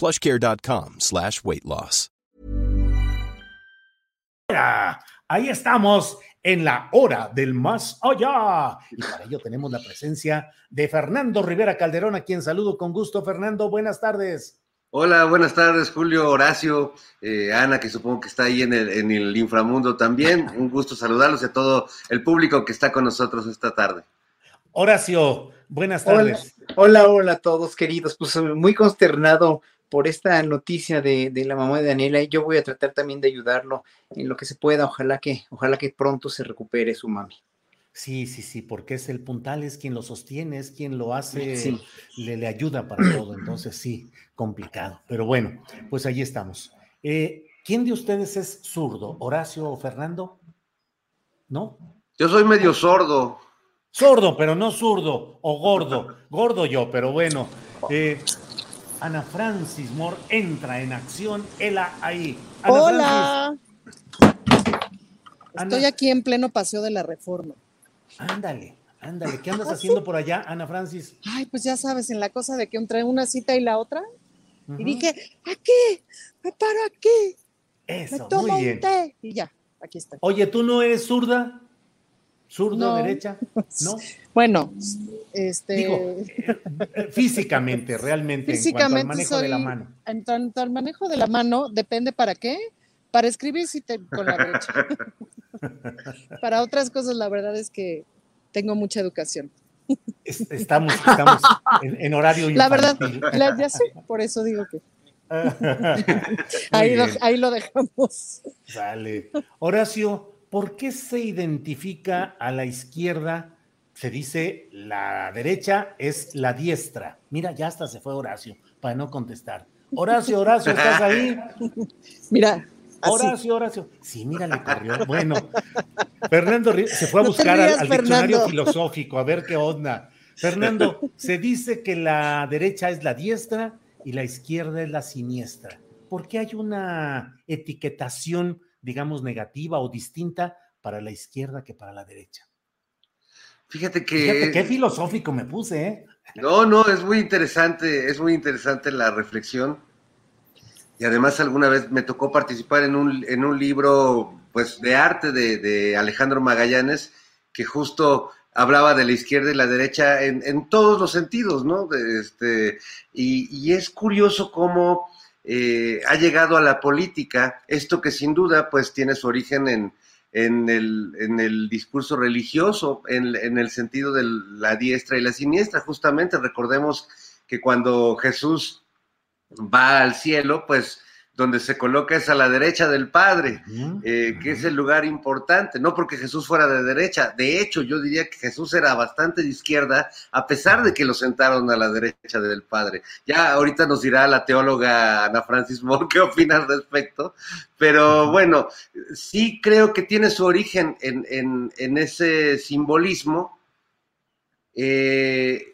plushcare.com slash weight loss. Ahí estamos en la hora del más allá. Y para ello tenemos la presencia de Fernando Rivera Calderón, a quien saludo con gusto. Fernando, buenas tardes. Hola, buenas tardes, Julio, Horacio, eh, Ana, que supongo que está ahí en el, en el inframundo también. Un gusto saludarlos y a todo el público que está con nosotros esta tarde. Horacio, buenas tardes. Hola, hola, hola a todos queridos. Pues muy consternado por esta noticia de, de, la mamá de Daniela y yo voy a tratar también de ayudarlo en lo que se pueda. Ojalá que, ojalá que pronto se recupere su mami. Sí, sí, sí, porque es el puntal, es quien lo sostiene, es quien lo hace, sí. le, le, ayuda para todo. Entonces, sí, complicado. Pero bueno, pues ahí estamos. Eh, ¿Quién de ustedes es zurdo? ¿Horacio o Fernando? ¿No? Yo soy medio sordo. Sordo, pero no zurdo o gordo. Gordo yo, pero bueno. Eh, Ana Francis Moore entra en acción. Ela ahí. Ana Hola. Estoy aquí en pleno paseo de la reforma. Ándale, ándale. ¿Qué andas haciendo por allá, Ana Francis? Ay, pues ya sabes, en la cosa de que entre una cita y la otra. Uh -huh. Y dije, aquí, me paro aquí. Eso, me tomo muy bien. un té. Y ya, aquí está. Oye, ¿tú no eres zurda? ¿Zurdo, no. derecha? ¿No? Bueno, este. Digo, físicamente, realmente, físicamente en cuanto al manejo soy, de la mano. En cuanto al manejo de la mano, depende para qué. Para escribir sí te, con la derecha. para otras cosas, la verdad es que tengo mucha educación. Estamos, estamos en, en horario La verdad, la, ya sé, por eso digo que. ahí, lo, ahí lo dejamos. Vale. Horacio, ¿por qué se identifica a la izquierda? Se dice la derecha es la diestra. Mira, ya hasta se fue Horacio para no contestar. Horacio, Horacio, ¿estás ahí? Mira. Así. Horacio, Horacio. Sí, mira, le corrió. Bueno, Fernando se fue a buscar rías, al, al diccionario filosófico, a ver qué onda. Fernando, se dice que la derecha es la diestra y la izquierda es la siniestra. ¿Por qué hay una etiquetación, digamos, negativa o distinta para la izquierda que para la derecha? Fíjate que. Fíjate qué filosófico me puse, ¿eh? No, no, es muy interesante, es muy interesante la reflexión. Y además alguna vez me tocó participar en un, en un libro pues, de arte de, de Alejandro Magallanes, que justo hablaba de la izquierda y la derecha en, en todos los sentidos, ¿no? De este, y, y, es curioso cómo eh, ha llegado a la política esto que sin duda pues tiene su origen en, el, discurso religioso, en el sentido de la diestra y la siniestra. Justamente recordemos que cuando Jesús va al cielo, pues donde se coloca es a la derecha del Padre, eh, que es el lugar importante, no porque Jesús fuera de derecha, de hecho yo diría que Jesús era bastante de izquierda, a pesar de que lo sentaron a la derecha del Padre. Ya ahorita nos dirá la teóloga Ana Francis Moore qué opina al respecto, pero bueno, sí creo que tiene su origen en, en, en ese simbolismo. Eh,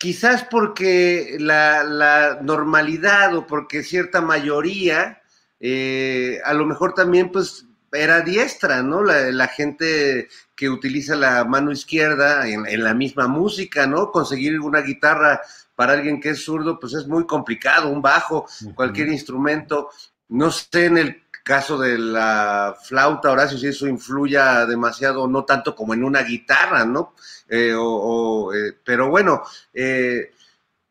quizás porque la, la, normalidad o porque cierta mayoría, eh, a lo mejor también pues era diestra, ¿no? La, la gente que utiliza la mano izquierda en, en, la misma música, ¿no? Conseguir una guitarra para alguien que es zurdo, pues es muy complicado, un bajo, uh -huh. cualquier instrumento. No sé en el caso de la flauta, Horacio, si eso influya demasiado, no tanto como en una guitarra, ¿no? Eh, o, eh, pero bueno, eh,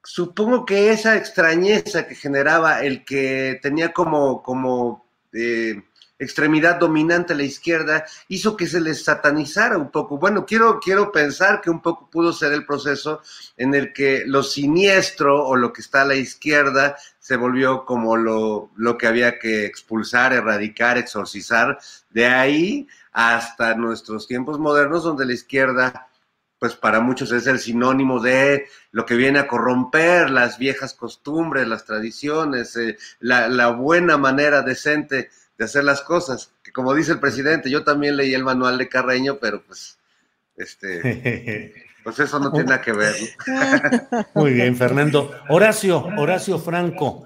supongo que esa extrañeza que generaba el que tenía como, como extremidad dominante, la izquierda, hizo que se les satanizara un poco. Bueno, quiero, quiero pensar que un poco pudo ser el proceso en el que lo siniestro o lo que está a la izquierda se volvió como lo, lo que había que expulsar, erradicar, exorcizar. De ahí hasta nuestros tiempos modernos, donde la izquierda pues para muchos es el sinónimo de lo que viene a corromper las viejas costumbres, las tradiciones, eh, la, buena manera decente de hacer las cosas. Que como dice el presidente, yo también leí el manual de Carreño, pero pues, este, pues eso no tiene nada que ver. Muy bien, Fernando. Horacio, Horacio Franco,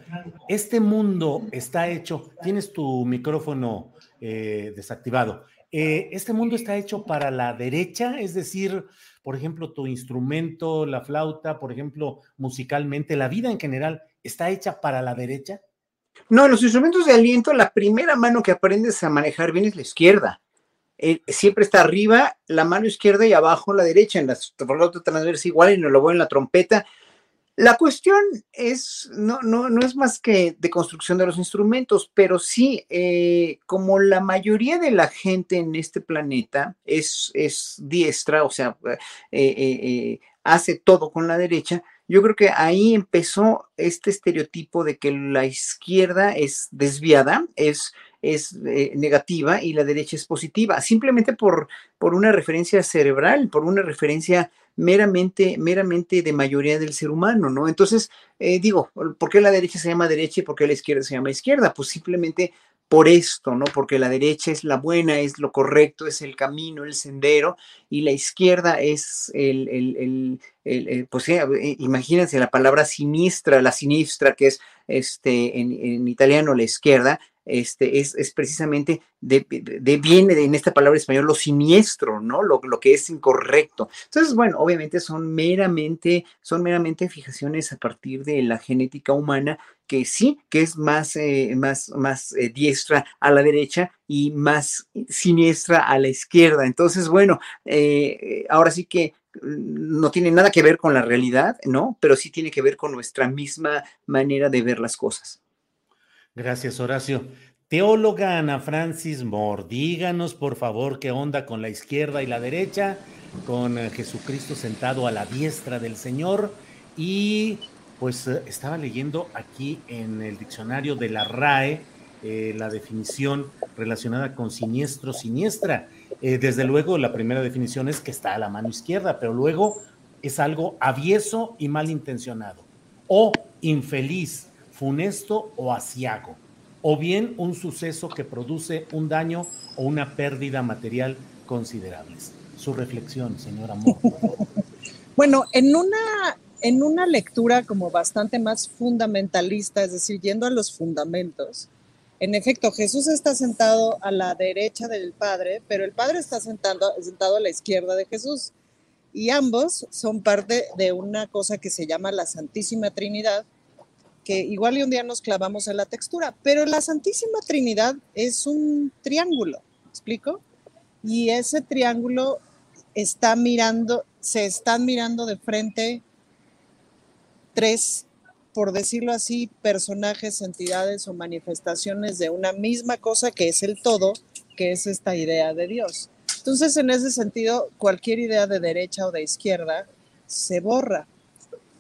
este mundo está hecho, tienes tu micrófono eh, desactivado. Eh, este mundo está hecho para la derecha, es decir, por ejemplo, tu instrumento, la flauta, por ejemplo, musicalmente, la vida en general, ¿está hecha para la derecha? No, los instrumentos de aliento, la primera mano que aprendes a manejar bien es la izquierda. Eh, siempre está arriba la mano izquierda y abajo la derecha. En la flauta transversa igual, y no lo voy en la trompeta. La cuestión es, no, no, no es más que de construcción de los instrumentos, pero sí, eh, como la mayoría de la gente en este planeta es, es diestra, o sea, eh, hace todo con la derecha, yo creo que ahí empezó este estereotipo de que la izquierda es desviada, es, es negativa y la derecha es positiva, simplemente por, por una referencia cerebral, por una referencia meramente, meramente de mayoría del ser humano, ¿no? Entonces, eh, digo, ¿por qué la derecha se llama derecha y por qué la izquierda se llama izquierda? Pues simplemente por esto, ¿no? Porque la derecha es la buena, es lo correcto, es el camino, el sendero, y la izquierda es el, el, el, pues eh, imagínense la palabra sinistra, la sinistra, que es este, en, en italiano la izquierda, este, es, precisamente de, viene en esta palabra español lo siniestro, ¿no? Lo, lo, que es incorrecto. Entonces, bueno, obviamente son meramente, son meramente fijaciones a partir de la genética humana que sí, que es más, eh, más, más eh, diestra a la derecha y más siniestra a la izquierda. Entonces, bueno, eh, ahora sí que mm, no tiene nada que ver con la realidad, ¿no? Pero sí tiene que ver con nuestra misma manera de ver las cosas. Gracias, Horacio. Teóloga Ana Francis Moore, díganos por favor qué onda con la izquierda y la derecha, con eh, Jesucristo sentado a la diestra del Señor. Y pues eh, estaba leyendo aquí en el diccionario de la RAE eh, la definición relacionada con siniestro, siniestra. desde luego, la primera definición es que está a la mano izquierda, pero luego es algo avieso y malintencionado o infeliz funesto o asiago, o bien un suceso que produce un daño o una pérdida material considerables. Su reflexión, señora Amor. bueno, en una, en una lectura como bastante más fundamentalista, es decir, yendo a los fundamentos, en efecto, Jesús está sentado a la derecha del Padre, pero el Padre está sentado, sentado a la izquierda de Jesús. Y ambos son parte de una cosa que se llama la Santísima Trinidad, que igual y un día nos clavamos en la textura, pero la Santísima Trinidad es un triángulo, ¿me explico? Y ese triángulo está mirando, se están mirando de frente tres, por decirlo así, personajes, entidades o manifestaciones de una misma cosa que es el todo, que es esta idea de Dios. Entonces, en ese sentido, cualquier idea de derecha o de izquierda se borra.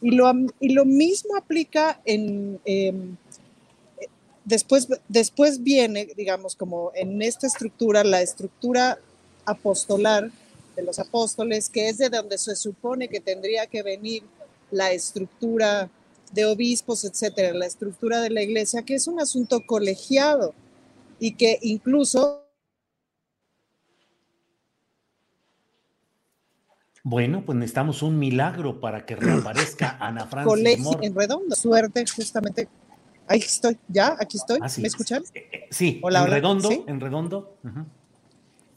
Y lo, y lo mismo aplica en... Em, después, después viene, digamos, como en esta estructura, la estructura apostolar de los apóstoles, que es de donde se supone que tendría que venir la estructura de obispos, etcétera, la estructura de la iglesia, que es un asunto colegiado y que incluso Bueno, pues necesitamos un milagro para que reaparezca Ana Francis Colegio en redondo. Suerte, justamente. Ahí estoy, ya, aquí estoy. Ah, ¿Me escuchan? Eh, eh, sí, en redondo, en redondo.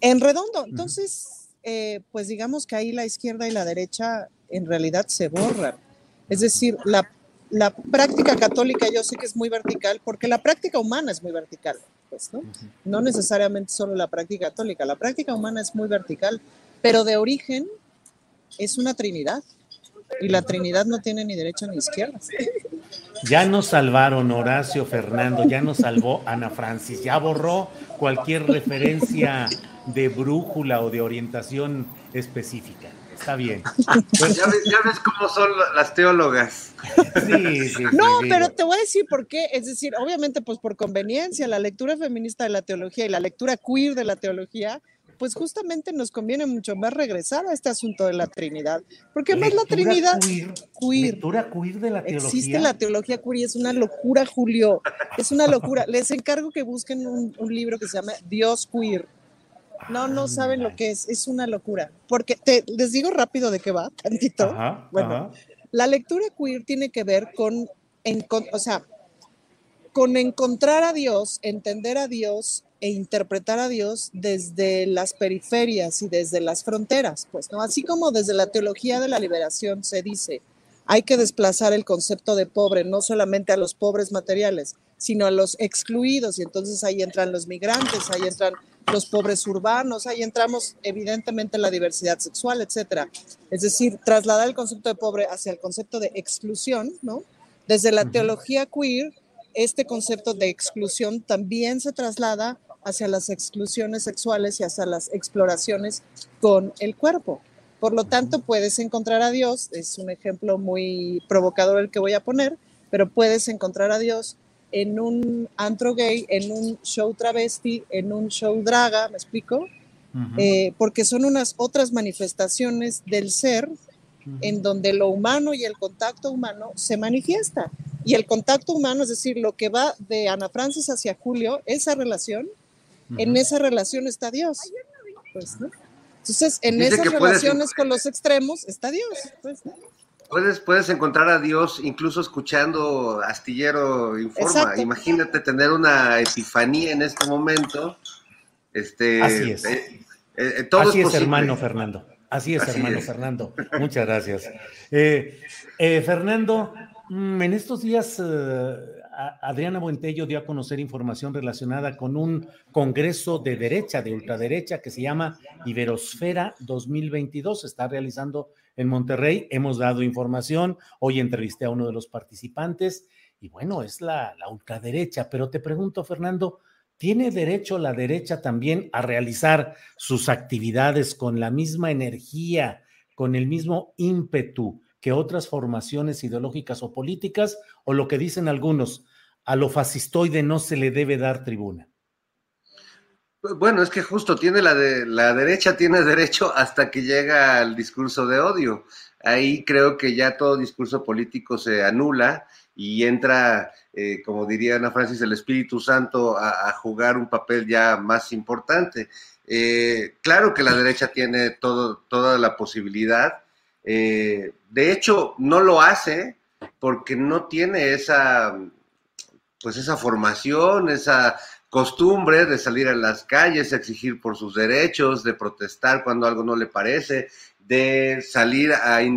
En redondo. Entonces, eh, pues digamos que ahí la izquierda y la derecha en realidad se borran. Es decir, la, la práctica católica yo sé que es muy vertical, porque la práctica humana es muy vertical, pues, ¿no? No necesariamente solo la práctica católica, la práctica humana es muy vertical, pero de origen es una trinidad y la trinidad no tiene ni derecha ni izquierda. Ya nos salvaron Horacio Fernando, ya nos salvó Ana Francis, ya borró cualquier referencia de brújula o de orientación específica. Está bien. Pues ya, ves, ya, ves, cómo son las teólogas. Sí, sí, no, pero te voy a decir por qué. Es decir, obviamente, pues por conveniencia, la lectura feminista de la teología y la lectura queer de la teología pues justamente nos conviene mucho más regresar a este asunto de la Trinidad, porque más la Trinidad queer, queer, lectura queer de la teología. Existe la teología queer y es una locura, Julio, es una locura. Les encargo que busquen un, libro que se llama Dios queer. No, no saben lo que es, es una locura. Porque te, les digo rápido de qué va, tantito. bueno, la lectura queer tiene que ver con, en, con, o sea, con encontrar a Dios, entender a Dios e interpretar a Dios desde las periferias y desde las fronteras, pues, ¿no? Así como desde la teología de la liberación se dice, hay que desplazar el concepto de pobre no solamente a los pobres materiales, sino a los excluidos, y entonces ahí entran los migrantes, ahí entran los pobres urbanos, ahí entramos evidentemente en la diversidad sexual, etcétera. Es decir, trasladar el concepto de pobre hacia el concepto de exclusión, ¿no? Desde la teología queer, este concepto de exclusión también se traslada hacia las exclusiones sexuales y hacia las exploraciones con el cuerpo. Por lo tanto, puedes encontrar a Dios, es un ejemplo muy provocador el que voy a poner, pero puedes encontrar a Dios en un antro gay, en un show travesti, en un show draga, ¿me explico? Eh, porque son unas otras manifestaciones del ser en donde lo humano y el contacto humano se manifiesta. Y el contacto humano, es decir, lo que va de Ana Francis hacia Julio, esa relación, en esa relación está Dios. Pues, Entonces, en esas relaciones con los extremos está Dios. Pues, puedes, puedes encontrar a Dios incluso escuchando Astillero Informa. Imagínate tener una epifanía en este momento. Este, Así es. Eh, eh, Así es, hermano Fernando. Así es, hermano Fernando. Muchas gracias. Eh, Fernando, mm, en estos días Adriana Buentello dio a conocer información relacionada con un congreso de derecha, de ultraderecha, que se llama Iberosfera 2022. Se está realizando en Monterrey. Hemos dado información. Hoy entrevisté a uno de los participantes y bueno, es la, la ultraderecha. Pero te pregunto, Fernando, ¿tiene derecho la derecha también a realizar sus actividades con la misma energía, con el mismo ímpetu? que otras formaciones ideológicas o políticas, o lo que dicen algunos, a lo fascistoide no se le debe dar tribuna. Bueno, es que justo tiene la de la derecha tiene derecho hasta que llega al discurso de odio. Ahí creo que ya todo discurso político se anula y entra, eh, como diría Ana Francis, el Espíritu Santo a, jugar un papel ya más importante. Eh, claro que la derecha tiene todo, toda la posibilidad, eh, de hecho, no lo hace porque no tiene esa, pues esa formación, esa costumbre de salir a las calles, exigir por sus derechos, de protestar cuando algo no le parece, de salir a eh,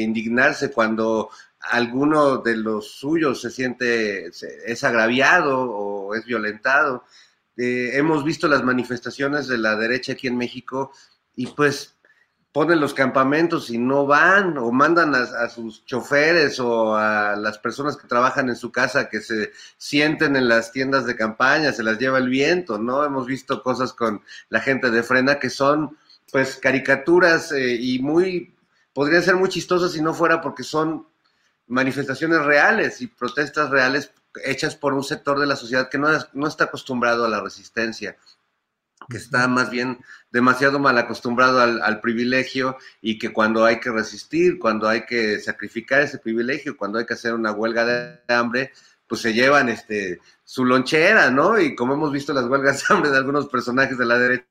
indignarse cuando alguno de los suyos se siente, es agraviado o es violentado. Eh, hemos visto las manifestaciones de la derecha aquí en México y pues ponen los campamentos y no van o mandan a, sus choferes o a las personas que trabajan en su casa que se sienten en las tiendas de campaña, se las lleva el viento, ¿no? Hemos visto cosas con la gente de frena que son pues caricaturas eh, y muy, podrían ser muy chistosas si no fuera porque son manifestaciones reales y protestas reales hechas por un sector de la sociedad que no, no está acostumbrado a la resistencia que está más bien demasiado mal acostumbrado al, privilegio y que cuando hay que resistir, cuando hay que sacrificar ese privilegio, cuando hay que hacer una huelga de hambre, pues se llevan este su lonchera, ¿no? Y como hemos visto las huelgas de hambre de algunos personajes de la derecha,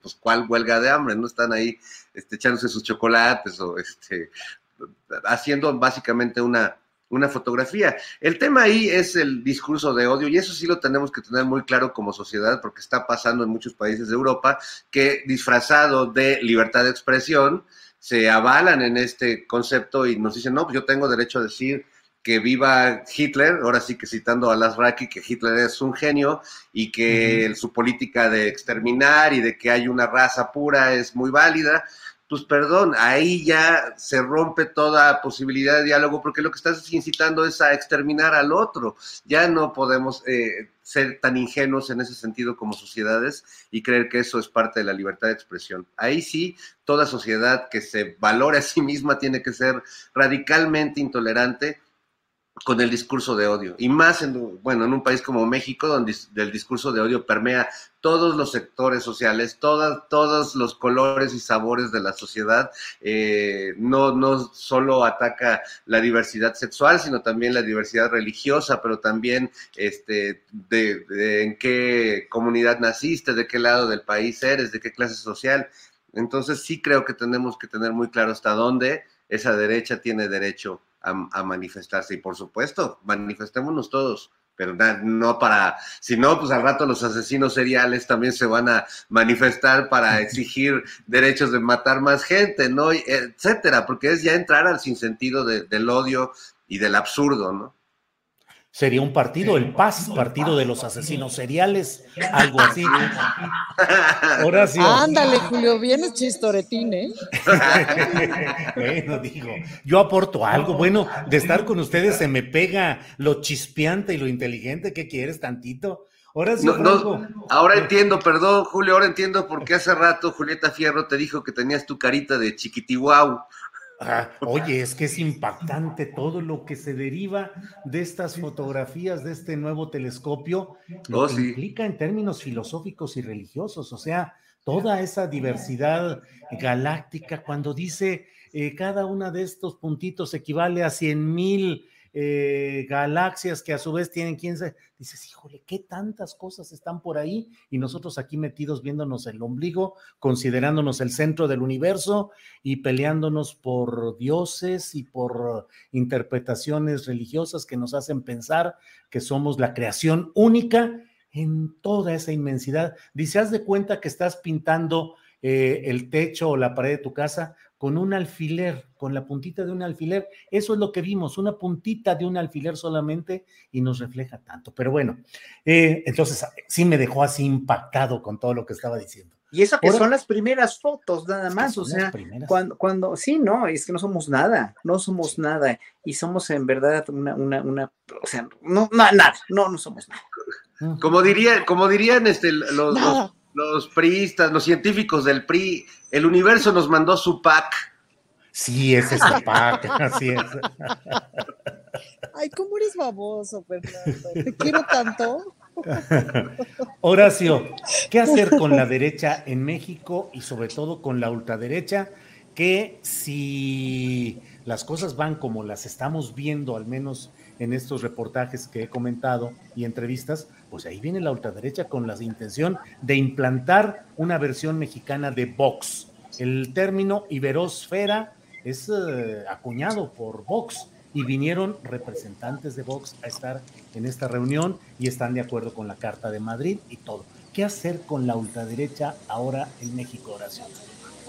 pues cuál huelga de hambre, ¿no? Están ahí este, echándose sus chocolates o este, haciendo básicamente una, una fotografía. El tema ahí es el discurso de odio y eso sí lo tenemos que tener muy claro como sociedad porque está pasando en muchos países de Europa que disfrazado de libertad de expresión se avalan en este concepto y nos dicen, no, pues yo tengo derecho a decir que viva Hitler, ahora sí que citando a Las Raki, que Hitler es un genio y que su política de exterminar y de que hay una raza pura es muy válida pues perdón, ahí ya se rompe toda posibilidad de diálogo porque lo que estás incitando es a exterminar al otro. Ya no podemos eh, ser tan ingenuos en ese sentido como sociedades y creer que eso es parte de la libertad de expresión. Ahí sí, toda sociedad que se valore a sí misma tiene que ser radicalmente intolerante con el discurso de odio. Y más en, bueno, en un país como México, donde el discurso de odio permea todos los sectores sociales, todas, todos los colores y sabores de la sociedad. Eh, no, no solo ataca la diversidad sexual, sino también la diversidad religiosa, pero también este, de en qué comunidad naciste, de qué lado del país eres, de qué clase social. Entonces sí creo que tenemos que tener muy claro hasta dónde esa derecha tiene derecho a, manifestarse. Y por supuesto, manifestémonos todos, pero no para, si no, pues al rato los asesinos seriales también se van a manifestar para exigir derechos de matar más gente, ¿no? Etcétera, porque es ya entrar al sinsentido del odio y del absurdo, ¿no? Sería un partido, el Paz, partido de los asesinos seriales, algo así. Horacio. Ándale, Julio, vienes chistoretín, ¿eh? bueno, digo, yo aporto algo. Bueno, de estar con ustedes se me pega lo chispeante y lo inteligente que quieres tantito. Horacio, no, ahora entiendo, perdón, Julio, ahora entiendo por qué hace rato Julieta Fierro te dijo que tenías tu carita de chiquitihuau. Ah, oye, es que es impactante todo lo que se deriva de estas fotografías, de este nuevo telescopio, lo oh, que implica en términos filosóficos y religiosos, o sea, toda esa diversidad galáctica, cuando dice eh, cada una de estos puntitos equivale a cien mil eh, galaxias que a su vez tienen quién se dices, híjole, qué tantas cosas están por ahí y nosotros aquí metidos viéndonos el ombligo, considerándonos el centro del universo y peleándonos por dioses y por interpretaciones religiosas que nos hacen pensar que somos la creación única en toda esa inmensidad. Dice, haz de cuenta que estás pintando eh, el techo o la pared de tu casa con un alfiler, con la puntita de un alfiler. Eso es lo que vimos, una puntita de un alfiler solamente y nos refleja tanto. Pero bueno, eh, entonces sí me dejó así impactado con todo lo que estaba diciendo. Y eso que son las primeras fotos, nada más, o sea, cuando, cuando, sí, no, es que no somos nada, no somos nada, y somos en verdad una, una, una o sea, no, nada, no, no somos nada. Como diría, como dirían este, los, los priistas, los científicos del PRI, el universo nos mandó su pack. Sí, ese es el pack, así es. Ay, ¿cómo eres baboso, Fernando? Te quiero tanto. Horacio, ¿qué hacer con la derecha en México y sobre todo con la ultraderecha? Que si las cosas van como las estamos viendo, al menos en estos reportajes que he comentado y entrevistas, pues ahí viene la ultraderecha con la intención de implantar una versión mexicana de Vox. El término iberosfera es eh, acuñado por Vox y vinieron representantes de Vox a estar en esta reunión y están de acuerdo con la Carta de Madrid y todo. ¿Qué hacer con la ultraderecha ahora en México, Horacio?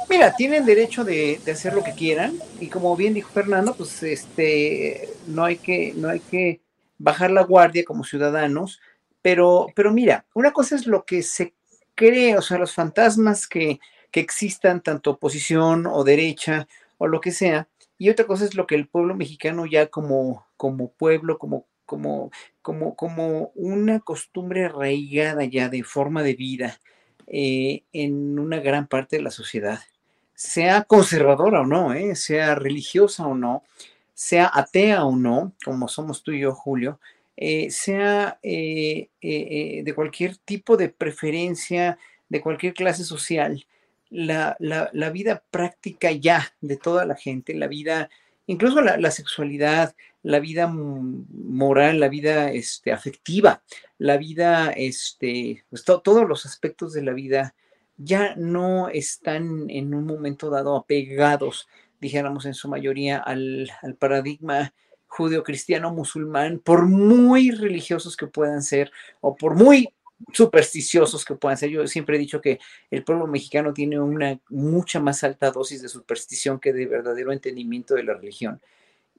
Mira, tienen derecho de, hacer lo que quieran y como bien dijo Fernando, pues este no hay que no hay que bajar la guardia como ciudadanos, pero pero mira, una cosa es lo que se cree, o sea, los fantasmas que, que existan tanto oposición o derecha o lo que sea, y otra cosa es lo que el pueblo mexicano ya como como pueblo, como como como como una costumbre arraigada ya de forma de vida eh, en una gran parte de la sociedad sea conservadora o no, ¿eh? sea religiosa o no, sea atea o no, como somos tú y yo, Julio, eh, sea eh, de cualquier tipo de preferencia, de cualquier clase social, la, vida práctica ya de toda la gente, la vida, incluso la, sexualidad, la vida moral, la vida este, afectiva, la vida, este, pues, todos los aspectos de la vida ya no están en un momento dado apegados, dijéramos en su mayoría, al, paradigma judeo-cristiano musulmán, por muy religiosos que puedan ser o por muy supersticiosos que puedan ser. Yo siempre he dicho que el pueblo mexicano tiene una mucha más alta dosis de superstición que de verdadero entendimiento de la religión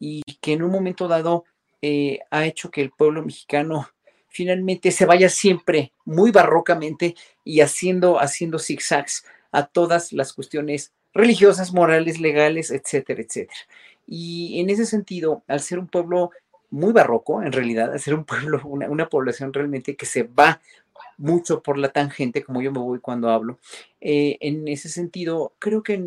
y que en un momento dado eh, ha hecho que el pueblo mexicano finalmente se vaya siempre muy barrocamente y haciendo, haciendo zigzags a todas las cuestiones religiosas, morales, legales, etcétera, etcétera. Y en ese sentido, al ser un pueblo muy barroco, en realidad, al ser un pueblo, una, población realmente que se va mucho por la tangente, como yo me voy cuando hablo. Eh, en ese sentido, creo que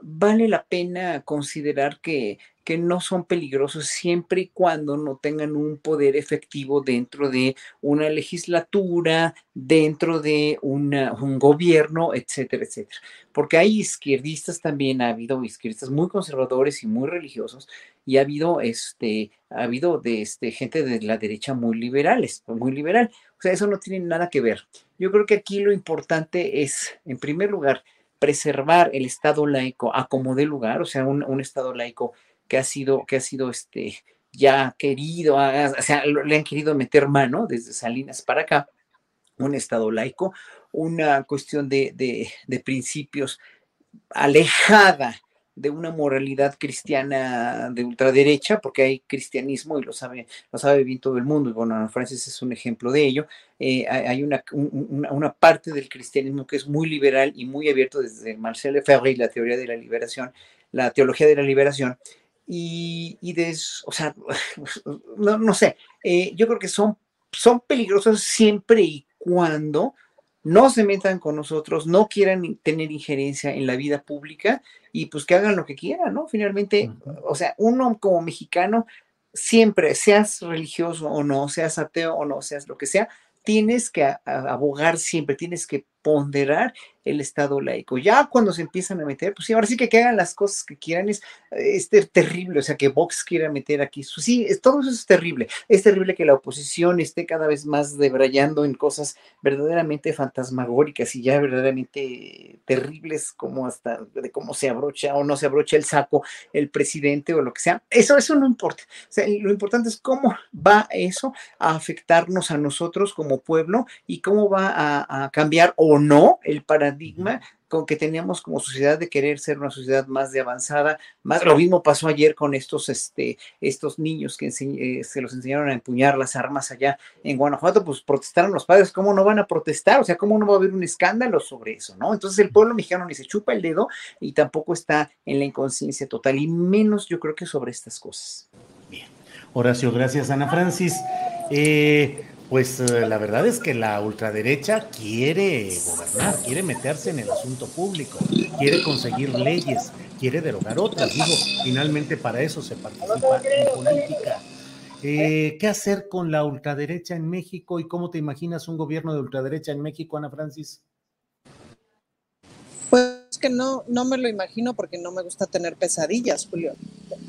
vale la pena considerar que, que no son peligrosos siempre y cuando no tengan un poder efectivo dentro de una legislatura, dentro de un gobierno, etcétera, etcétera. Porque hay izquierdistas también, ha habido izquierdistas muy conservadores y muy religiosos, y ha habido, este, ha habido de este, gente de la derecha muy liberales, muy liberal. O sea, eso no tiene nada que ver. Yo creo que aquí lo importante es, en primer lugar, preservar el Estado laico a como de lugar, o sea, un, Estado laico que ha sido, que ha sido este, ya querido, o sea, le han querido meter mano desde Salinas para acá, un Estado laico, una cuestión de, de, de principios alejada de una moralidad cristiana de ultraderecha, porque hay cristianismo y lo sabe, lo sabe bien todo el mundo, y bueno, Francis es un ejemplo de ello. Eh, hay una, una, parte del cristianismo que es muy liberal y muy abierto desde Marcel Lefebvre y la teoría de la liberación, la teología de la liberación, y, y de, o sea, no, no sé, eh, yo creo que son, son peligrosos siempre y cuando no se metan con nosotros, no quieran tener injerencia en la vida pública y pues que hagan lo que quieran, ¿no? Finalmente, o sea, uno como mexicano, siempre, seas religioso o no, seas ateo o no, seas lo que sea, tienes que abogar siempre, tienes que ponderar el Estado laico. Ya cuando se empiezan a meter, pues sí, ahora sí que, que hagan las cosas que quieran, es, es terrible, o sea, que Vox quiera meter aquí, sí, todo eso es terrible. Es terrible que la oposición esté cada vez más debrayando en cosas verdaderamente fantasmagóricas y ya verdaderamente terribles, como hasta de cómo se abrocha o no se abrocha el saco el presidente o lo que sea. Eso, eso no importa. O sea, lo importante es cómo va eso a afectarnos a nosotros como pueblo y cómo va a, a cambiar o no el paradigma con que teníamos como sociedad de querer ser una sociedad más de avanzada, más lo mismo pasó ayer con estos, este, estos niños que eh, se los enseñaron a empuñar las armas allá en Guanajuato, pues protestaron los padres, ¿cómo no van a protestar? O sea, ¿cómo no va a haber un escándalo sobre eso, no? Entonces el pueblo mexicano ni se chupa el dedo y tampoco está en la inconsciencia total, y menos yo creo que sobre estas cosas. Bien. Horacio, gracias Ana Francis. Eh, pues eh, la verdad es que la ultraderecha quiere gobernar, quiere meterse en el asunto público, quiere conseguir leyes, quiere derogar otras. Digo, finalmente para eso se participa en política. Eh, ¿Qué hacer con la ultraderecha en México y cómo te imaginas un gobierno de ultraderecha en México, Ana Francis? Pues que no, no me lo imagino porque no me gusta tener pesadillas, Julio.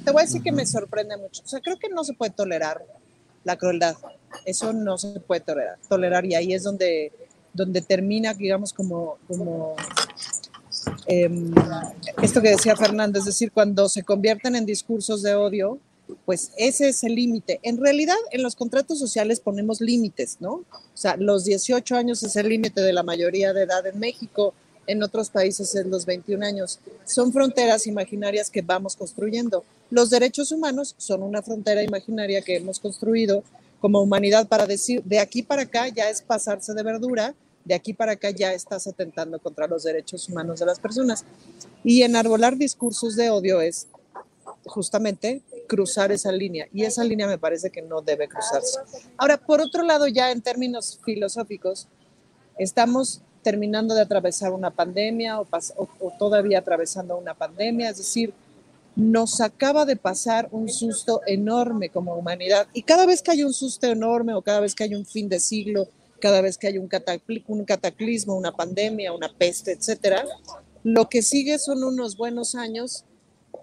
Te voy a decir que me sorprende mucho. O sea, creo que no se puede tolerar la crueldad. Eso no se puede tolerar, tolerar y ahí es donde, donde termina, digamos, como, como em, esto que decía Fernando, es decir, cuando se convierten en discursos de odio, pues ese es el límite. En realidad, en los contratos sociales ponemos límites, ¿no? O sea, los 18 años es el límite de la mayoría de edad en México, en otros países es los 21 años. Son fronteras imaginarias que vamos construyendo. Los derechos humanos son una frontera imaginaria que hemos construido como humanidad para decir, de aquí para acá ya es pasarse de verdura, de aquí para acá ya estás atentando contra los derechos humanos de las personas. Y enarbolar discursos de odio es justamente cruzar esa línea y esa línea me parece que no debe cruzarse. Ahora, por otro lado, ya en términos filosóficos, estamos terminando de atravesar una pandemia o, todavía atravesando una pandemia, es decir, nos acaba de pasar un susto enorme como humanidad. Y cada vez que hay un susto enorme o cada vez que hay un fin de siglo, cada vez que hay un, un cataclismo, una pandemia, una peste, etcétera, lo que sigue son unos buenos años,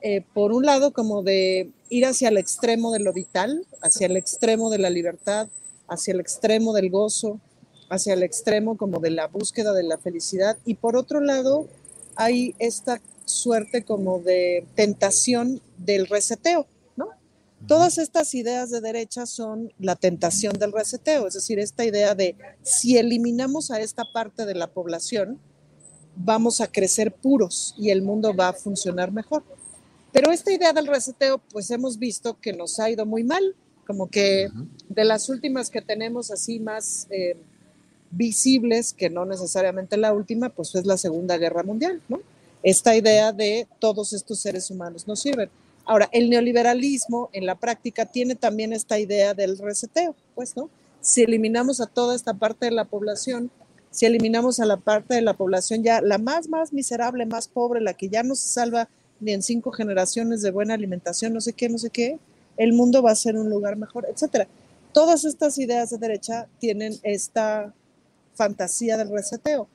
eh, por un lado, como de ir hacia el extremo de lo vital, hacia el extremo de la libertad, hacia el extremo del gozo, hacia el extremo como de la búsqueda de la felicidad y por otro lado hay esta suerte como de tentación del reseteo, ¿no? Todas estas ideas de derecha son la tentación del reseteo, es decir, esta idea de si eliminamos a esta parte de la población, vamos a crecer puros y el mundo va a funcionar mejor. Pero esta idea del reseteo, pues hemos visto que nos ha ido muy mal, como que de las últimas que tenemos así más... Eh, visibles, que no necesariamente la última, pues es la Segunda Guerra Mundial, ¿no? esta idea de todos estos seres humanos no sirven. Ahora, el neoliberalismo en la práctica tiene también esta idea del reseteo, pues, ¿no? Si eliminamos a toda esta parte de la población, si eliminamos a la parte de la población ya la más, más miserable, más pobre, la que ya no se salva ni en cinco generaciones de buena alimentación, no sé qué, no sé qué, el mundo va a ser un lugar mejor, etcétera. Todas estas ideas de derecha tienen esta fantasía del reseteo,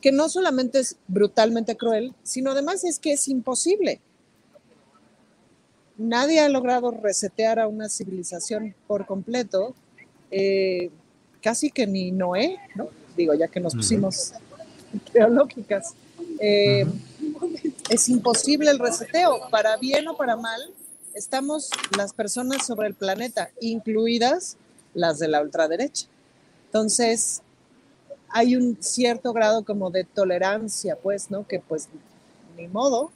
que no solamente es brutalmente cruel, sino además es que es imposible. Nadie ha logrado resetear a una civilización por completo, eh, casi que ni Noé, ¿no? Digo, ya que nos pusimos teológicas. Eh, es imposible el reseteo, para bien o para mal, estamos las personas sobre el planeta, incluidas las de la ultraderecha. Entonces, hay un cierto grado como de tolerancia, pues, ¿no? Que pues ni modo,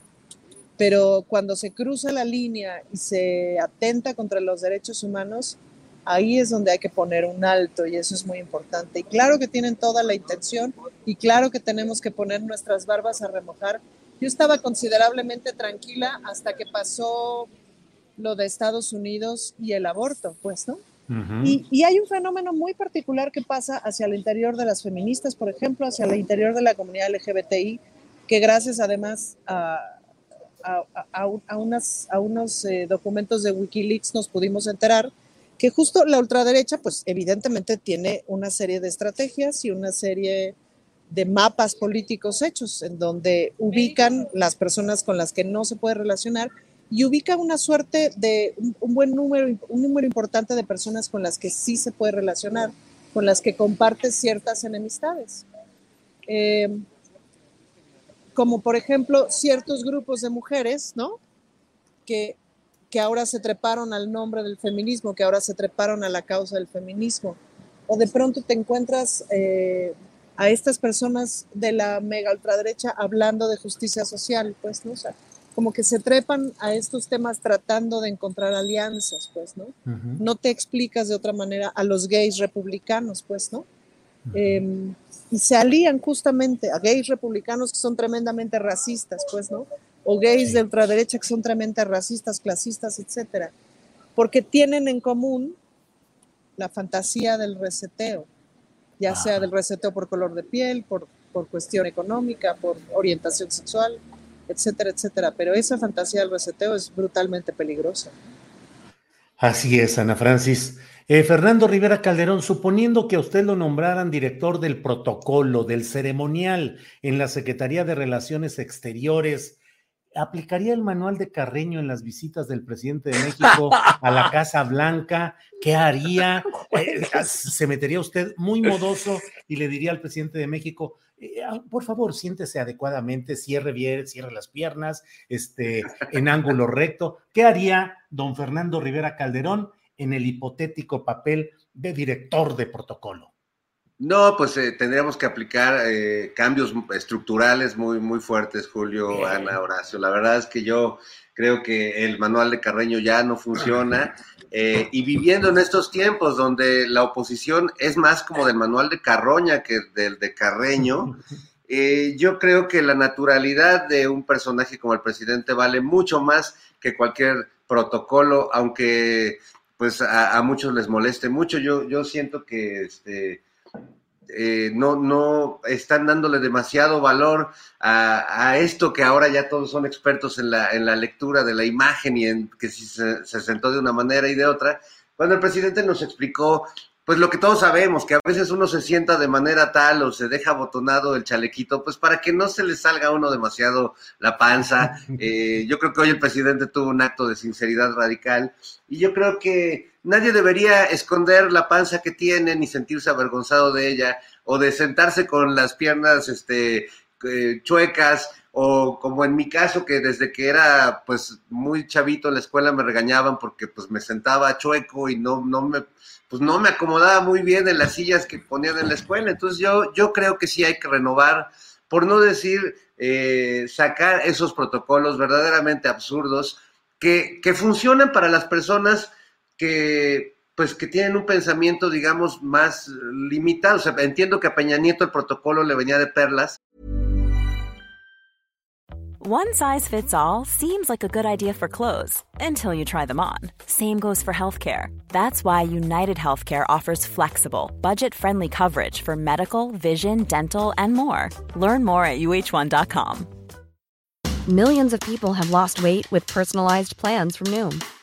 pero cuando se cruza la línea y se atenta contra los derechos humanos, ahí es donde hay que poner un alto y eso es muy importante. Y claro que tienen toda la intención y claro que tenemos que poner nuestras barbas a remojar. Yo estaba considerablemente tranquila hasta que pasó lo de Estados Unidos y el aborto, pues, ¿no? Y, hay un fenómeno muy particular que pasa hacia el interior de las feministas, por ejemplo, hacia el interior de la comunidad LGBTI, que gracias además a, a, unas, a unos eh, documentos de Wikileaks nos pudimos enterar que justo la ultraderecha, pues evidentemente tiene una serie de estrategias y una serie de mapas políticos hechos en donde ubican las personas con las que no se puede relacionar y ubica una suerte de un, buen número, un número importante de personas con las que sí se puede relacionar, con las que comparte ciertas enemistades. Eh, como por ejemplo ciertos grupos de mujeres, ¿no? Que, que ahora se treparon al nombre del feminismo, que ahora se treparon a la causa del feminismo. O de pronto te encuentras eh, a estas personas de la mega ultraderecha hablando de justicia social, pues, ¿no? O como que se trepan a estos temas tratando de encontrar alianzas, pues, ¿no? No te explicas de otra manera a los gays republicanos, pues, ¿no? Em, y se alían justamente a gays republicanos que son tremendamente racistas, pues, ¿no? O gays de ultraderecha que son tremendamente racistas, clasistas, etcétera, porque tienen en común la fantasía del reseteo, ya sea del reseteo por color de piel, por, por cuestión económica, por orientación sexual, etcétera, etcétera. Pero esa fantasía del reseteo es brutalmente peligrosa. Así es, Ana Francis. Eh, Fernando Rivera Calderón, suponiendo que a usted lo nombraran director del protocolo, del ceremonial en la Secretaría de Relaciones Exteriores, ¿aplicaría el manual de Carreño en las visitas del presidente de México a la Casa Blanca? ¿Qué haría? Eh, ¿Se metería usted muy modoso y le diría al presidente de México, eh, ah, por favor, siéntese adecuadamente, cierre bien, cierre las piernas, este, en ángulo recto. ¿Qué haría don Fernando Rivera Calderón en el hipotético papel de director de protocolo? No, pues eh, tendríamos que aplicar eh, cambios estructurales muy, muy fuertes, Julio, Ana, Horacio. La verdad es que yo creo que el manual de Carreño ya no funciona. Eh, y viviendo en estos tiempos donde la oposición es más como del manual de Carroña que del de Carreño, yo creo que la naturalidad de un personaje como el presidente vale mucho más que cualquier protocolo, aunque pues a, a muchos les moleste mucho. Yo, yo siento que este, eh, no, no están dándole demasiado valor a, esto que ahora ya todos son expertos en la, en la lectura de la imagen y en que si se, se, sentó de una manera y de otra, cuando el presidente nos explicó, pues lo que todos sabemos, que a veces uno se sienta de manera tal o se deja botonado el chalequito, pues para que no se le salga a uno demasiado la panza. Eh, yo creo que hoy el presidente tuvo un acto de sinceridad radical y yo creo que nadie debería esconder la panza que tiene ni sentirse avergonzado de ella o de sentarse con las piernas este, eh, chuecas o como en mi caso que desde que era pues muy chavito en la escuela me regañaban porque pues me sentaba chueco y no, no me pues no me acomodaba muy bien en las sillas que ponían en la escuela. Entonces yo, yo creo que sí hay que renovar, por no decir eh, sacar esos protocolos verdaderamente absurdos que, que funcionan para las personas que pues que tienen un pensamiento, digamos, más limitado. O sea, entiendo que a Peña Nieto el protocolo le venía de perlas. One size fits all seems like a good idea for clothes until you try them on. Same goes for healthcare. That's why United Healthcare offers flexible, budget friendly coverage for medical, vision, dental, and more. Learn more at uh1.com. Millions of people have lost weight with personalized plans from Noom,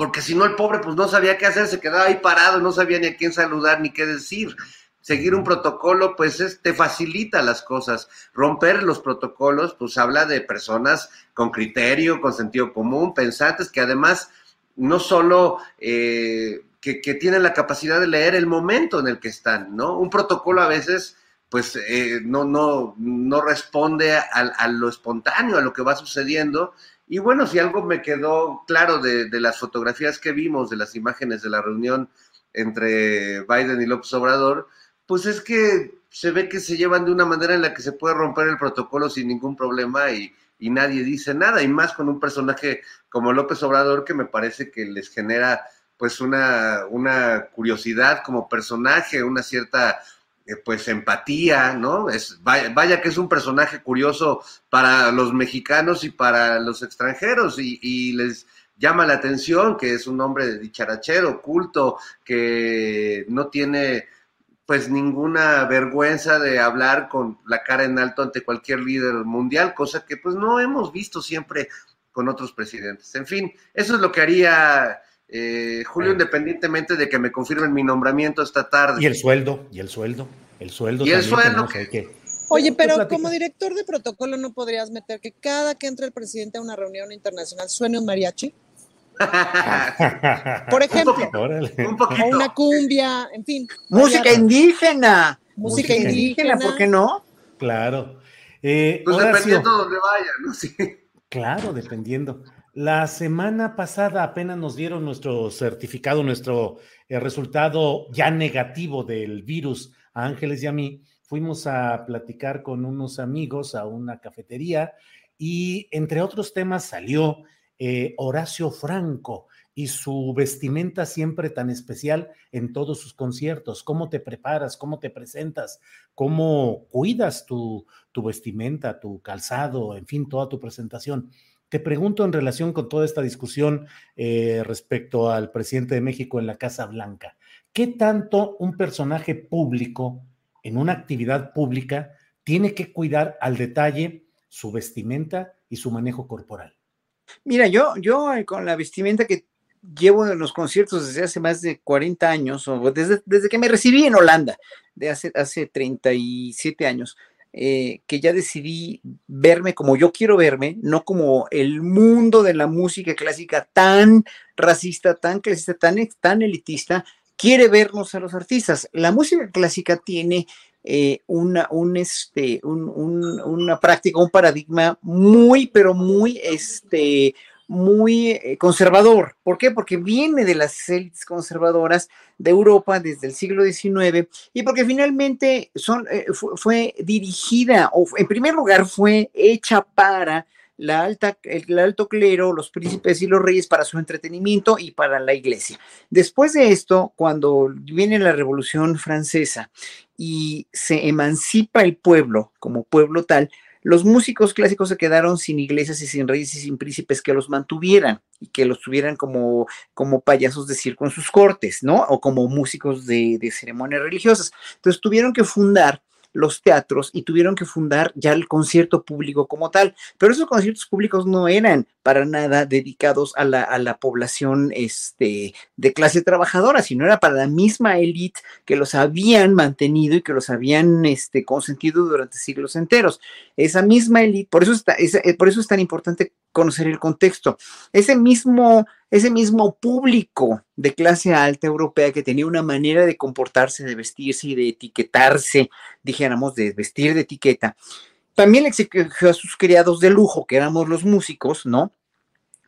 Porque si no, el pobre pues no sabía qué hacer, se quedaba ahí parado, no sabía ni a quién saludar ni qué decir. seguir un protocolo, pues es, te facilita las cosas. Romper los protocolos, pues habla de personas con criterio, con sentido común, pensantes, que además no solo eh, que, tienen la capacidad de leer el momento en el que están, ¿no? Un protocolo a veces, pues eh, no, no, no responde a, a, lo espontáneo, a lo que va sucediendo. Y bueno, si algo me quedó claro de, las fotografías que vimos, de las imágenes de la reunión entre Biden y López Obrador, pues es que se ve que se llevan de una manera en la que se puede romper el protocolo sin ningún problema y, nadie dice nada, y más con un personaje como López Obrador que me parece que les genera pues una, una curiosidad como personaje, una cierta eh, pues empatía, ¿no? Es, vaya, que es un personaje curioso para los mexicanos y para los extranjeros y, y les llama la atención que es un hombre dicharachero, culto, que no tiene pues ninguna vergüenza de hablar con la cara en alto ante cualquier líder mundial, cosa que pues no hemos visto siempre con otros presidentes. En fin, eso es lo que haría eh, Julio, independientemente de que me confirmen mi nombramiento esta tarde. Y el sueldo, y el sueldo, el sueldo. Y el sueldo. Oye, pero como director de protocolo no podrías meter que cada que entre el presidente a una reunión internacional suene un mariachi. Por ejemplo, o una cumbia, en fin. Música indígena. Música indígena, ¿por qué no? Claro. Eh, pues dependiendo de donde vaya, ¿no? Sí. Claro, dependiendo. La semana pasada apenas nos dieron nuestro certificado, nuestro eh, resultado ya negativo del virus a Ángeles y a mí. Fuimos a platicar con unos amigos a una cafetería y entre otros temas salió eh, Horacio Franco y su vestimenta siempre tan especial en todos sus conciertos. ¿Cómo te preparas? ¿Cómo te presentas? ¿Cómo cuidas tu, tu vestimenta, tu calzado, en fin, toda tu presentación? Te pregunto en relación con toda esta discusión eh, respecto al presidente de México en la Casa Blanca, ¿qué tanto un personaje público en una actividad pública tiene que cuidar al detalle su vestimenta y su manejo corporal? Mira, yo, yo eh, con la vestimenta que llevo en los conciertos desde hace más de 40 años, o desde, desde que me recibí en Holanda, de hace, hace 37 años, eh, que ya decidí verme como yo quiero verme, no como el mundo de la música clásica tan racista, tan clasista, tan, tan elitista, quiere vernos a los artistas. La música clásica tiene eh, una, un, este, una práctica, un paradigma muy, pero muy, este, muy eh, conservador. ¿Por qué? Porque viene de las élites conservadoras de Europa desde el siglo XIX y porque finalmente son, eh, fue, dirigida, o en primer lugar fue hecha para la alta, el, alto clero, los príncipes y los reyes para su entretenimiento y para la iglesia. Después de esto, cuando viene la Revolución Francesa y se emancipa el pueblo como pueblo tal, los músicos clásicos se quedaron sin iglesias y sin reyes y sin príncipes que los mantuvieran y que los tuvieran como, como payasos de circo en sus cortes, ¿no? O como músicos de, de ceremonias religiosas. Entonces tuvieron que fundar los teatros y tuvieron que fundar ya el concierto público como tal. Pero esos conciertos públicos no eran para nada dedicados a la, a la población este, de clase trabajadora, sino era para la misma élite que los habían mantenido y que los habían este, consentido durante siglos enteros. Esa misma élite, por, eso está, eh, por eso es tan importante conocer el contexto. Ese mismo, ese mismo público de clase alta europea que tenía una manera de comportarse, de vestirse y de etiquetarse, dijéramos, de vestir de etiqueta, también exigió a sus criados de lujo, que éramos los músicos, ¿no?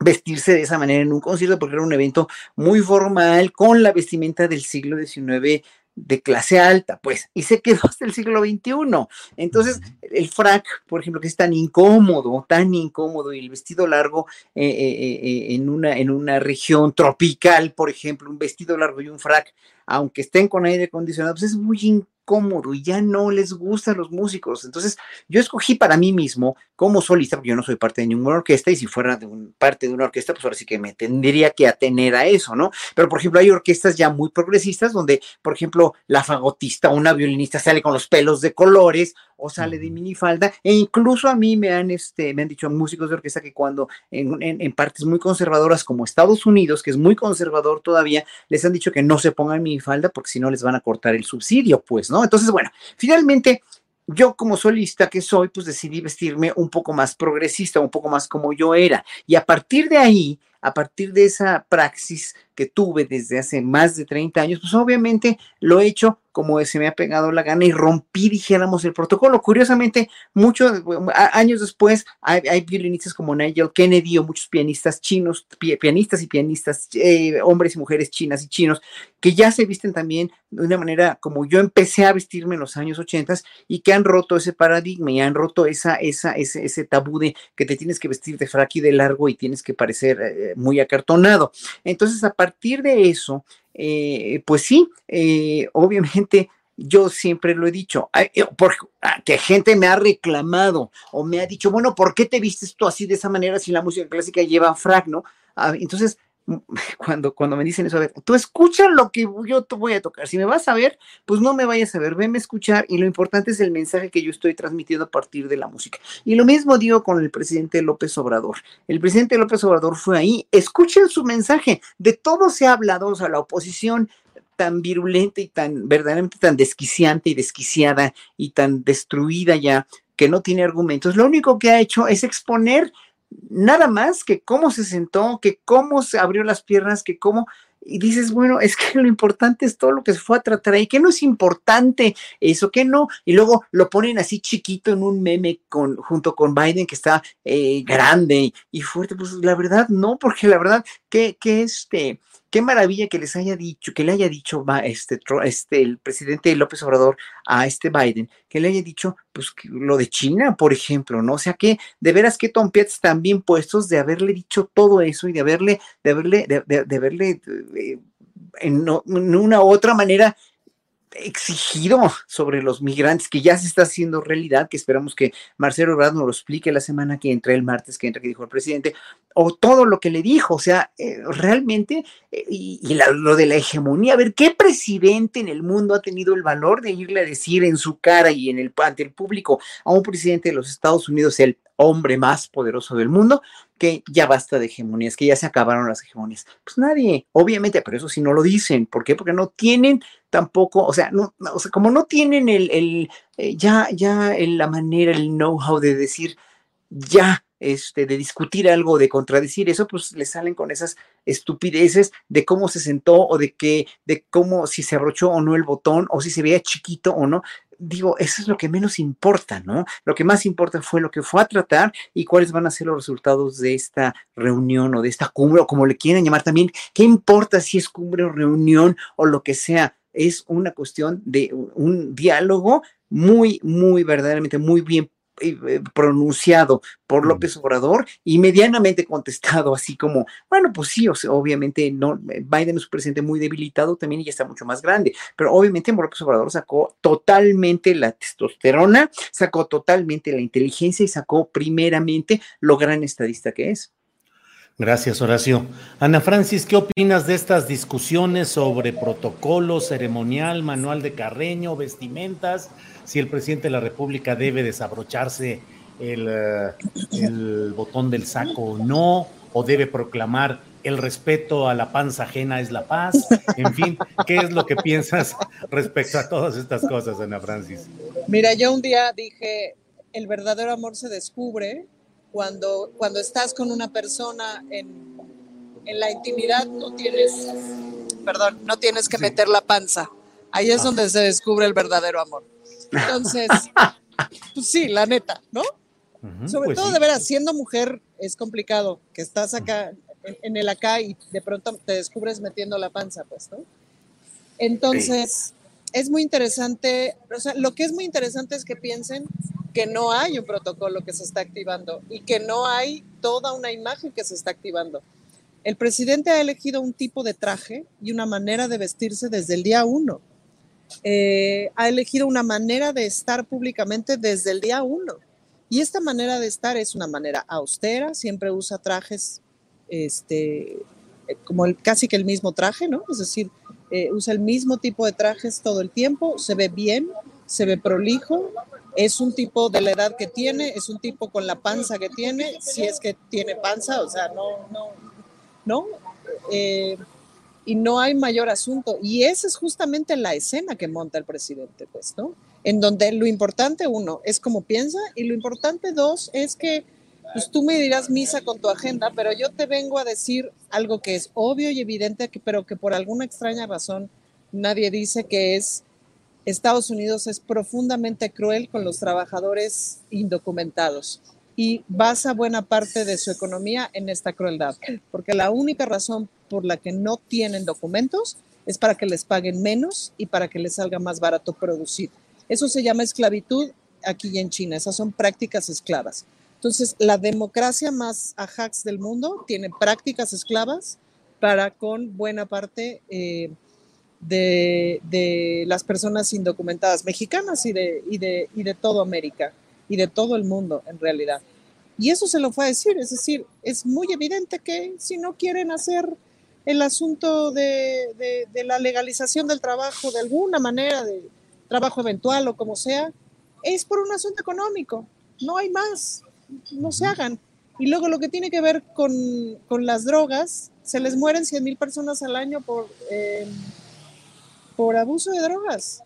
vestirse de esa manera en un concierto porque era un evento muy formal con la vestimenta del siglo XIX de clase alta, pues, y se quedó hasta el siglo XXI. Entonces, el frac, por ejemplo, que es tan incómodo, tan incómodo, y el vestido largo eh, eh, eh, en, una, en una región tropical, por ejemplo, un vestido largo y un frac, aunque estén con aire acondicionado, pues es muy cómodo y ya no les gustan los músicos. Entonces, yo escogí para mí mismo como solista, porque yo no soy parte de ninguna orquesta y si fuera parte de una orquesta, pues ahora sí que me tendría que atener a eso, ¿no? Pero, por ejemplo, hay orquestas ya muy progresistas donde, por ejemplo, la fagotista una violinista sale con los pelos de colores o sale de minifalda e incluso a mí me han, este, me han dicho músicos de orquesta que cuando en, en partes muy conservadoras como Estados Unidos, que es muy conservador todavía, les han dicho que no se pongan minifalda porque si no les van a cortar el subsidio, pues, ¿no? Entonces, bueno, finalmente yo como solista que soy, pues decidí vestirme un poco más progresista, un poco más como yo era. Y a partir de ahí, a partir de esa praxis que tuve desde hace más de 30 años, pues obviamente lo he hecho como se me ha pegado la gana y rompí, dijéramos, el protocolo. Curiosamente, muchos años después, hay, violinistas como Nigel Kennedy o muchos pianistas chinos, pianistas y pianistas, eh, hombres y mujeres chinas y chinos, que ya se visten también de una manera como yo empecé a vestirme en los años 80 y que han roto ese paradigma y han roto esa, ese tabú de que te tienes que vestir de frac y de largo y tienes que parecer eh, muy acartonado. Entonces, a partir de eso, eh, pues sí, eh, obviamente yo siempre lo he dicho, porque ah, gente me ha reclamado o me ha dicho, bueno, ¿por qué te vistes tú así de esa manera si la música clásica lleva frag, no? Ah, entonces, cuando, cuando me dicen eso, a ver, tú escucha lo que yo te voy a tocar. Si me vas a ver, pues no me vayas a ver, venme a escuchar y lo importante es el mensaje que yo estoy transmitiendo a partir de la música. Y lo mismo digo con el presidente López Obrador. El presidente López Obrador fue ahí, escuchen su mensaje. De todo se ha hablado, o sea, la oposición tan virulenta y tan verdaderamente tan desquiciante y desquiciada y tan destruida ya que no tiene argumentos, lo único que ha hecho es exponer nada más que cómo se sentó, que cómo se abrió las piernas, que cómo... Y dices, bueno, es que lo importante es todo lo que se fue a tratar ahí, que no es importante eso, que no. Y luego lo ponen así chiquito en un meme con, junto con Biden, que está eh, grande y, fuerte. Pues la verdad, no, porque la verdad, que, que este, qué maravilla que les haya dicho, que le haya dicho este, este, el presidente López Obrador a este Biden, que le haya dicho, pues, lo de China, por ejemplo, ¿no? O sea, que de veras que Tom están bien puestos de haberle dicho todo eso y de haberle, de haberle, de, haberle eh, en, en, una u otra manera exigido sobre los migrantes que ya se está haciendo realidad, que esperamos que Marcelo Ebrard nos lo explique la semana que entra, el martes que entra, que dijo el presidente, o todo lo que le dijo, o sea, eh, realmente, eh, y, lo de la hegemonía, a ver, ¿qué presidente en el mundo ha tenido el valor de irle a decir en su cara y en el, ante el público a un presidente de los Estados Unidos, el hombre más poderoso del mundo, que ya basta de hegemonías, que ya se acabaron las hegemonías. Pues nadie, obviamente, pero eso sí no lo dicen. ¿Por qué? Porque no tienen tampoco, o sea, no, o sea como no tienen el, eh, ya, ya la manera, el know-how de decir, ya, este, de discutir algo, de contradecir eso, pues le salen con esas estupideces de cómo se sentó o de que, de cómo, si se abrochó o no el botón, o si se veía chiquito o no digo, eso es lo que menos importa, ¿no? Lo que más importa fue lo que fue a tratar y cuáles van a ser los resultados de esta reunión o de esta cumbre o como le quieran llamar también. ¿Qué importa si es cumbre o reunión o lo que sea? Es una cuestión de un diálogo muy, muy verdaderamente muy bien pronunciado por López Obrador y medianamente contestado, así como, bueno, pues sí, obviamente no, Biden es un presidente muy debilitado también y ya está mucho más grande, pero obviamente López Obrador sacó totalmente la testosterona, sacó totalmente la inteligencia y sacó primeramente lo gran estadista que es. Gracias, Horacio. Ana Francis, ¿qué opinas de estas discusiones sobre protocolo ceremonial, manual de Carreño, vestimentas? Si el presidente de la República debe desabrocharse el, eh, el botón del saco o no, o debe proclamar el respeto a la panza ajena es la paz. En fin, ¿qué es lo que piensas respecto a todas estas cosas, Ana Francis? Mira, yo un día dije, el verdadero amor se descubre cuando, cuando estás con una persona en, en la intimidad, no tienes, perdón, no tienes que meter la panza. Ahí es donde se descubre el verdadero amor. Entonces, pues sí, la neta, ¿no? Sobre pues todo, de veras, siendo mujer es complicado, que estás acá, en, el acá y de pronto te descubres metiendo la panza, pues, ¿no? Entonces, es muy interesante, o sea, lo que es muy interesante es que piensen que no hay un protocolo que se está activando y que no hay toda una imagen que se está activando. El presidente ha elegido un tipo de traje y una manera de vestirse desde el día uno. Eh, ha elegido una manera de estar públicamente desde el día uno. Y esta manera de estar es una manera austera, siempre usa trajes, este, eh, como el, casi que el mismo traje, ¿no? Es decir, eh, usa el mismo tipo de trajes todo el tiempo, se ve bien, se ve prolijo, es un tipo de la edad que tiene, es un tipo con la panza que tiene, si es que tiene panza, o sea, no, no, no. Eh, y no hay mayor asunto. Y esa es justamente la escena que monta el presidente, pues, ¿no? En donde lo importante, uno, es cómo piensa, y lo importante, dos, es que pues tú me dirás misa con tu agenda, pero yo te vengo a decir algo que es obvio y evidente, pero que por alguna extraña razón nadie dice que es Estados Unidos es profundamente cruel con los trabajadores indocumentados y basa buena parte de su economía en esta crueldad, porque la única razón por la que no tienen documentos es para que les paguen menos y para que les salga más barato producir. Eso se llama esclavitud aquí en China, esas son prácticas esclavas. Entonces, la democracia más ajax del mundo tiene prácticas esclavas para con buena parte eh, de, las personas indocumentadas mexicanas y de, y, de, y de todo América y de todo el mundo en realidad. Y eso se lo fue a decir, es decir, es muy evidente que si no quieren hacer el asunto de, de, la legalización del trabajo de alguna manera, de trabajo eventual o como sea, es por un asunto económico, no hay más, no se hagan. Y luego lo que tiene que ver con, con las drogas, se les mueren 100 mil personas al año por... Eh, por abuso de drogas.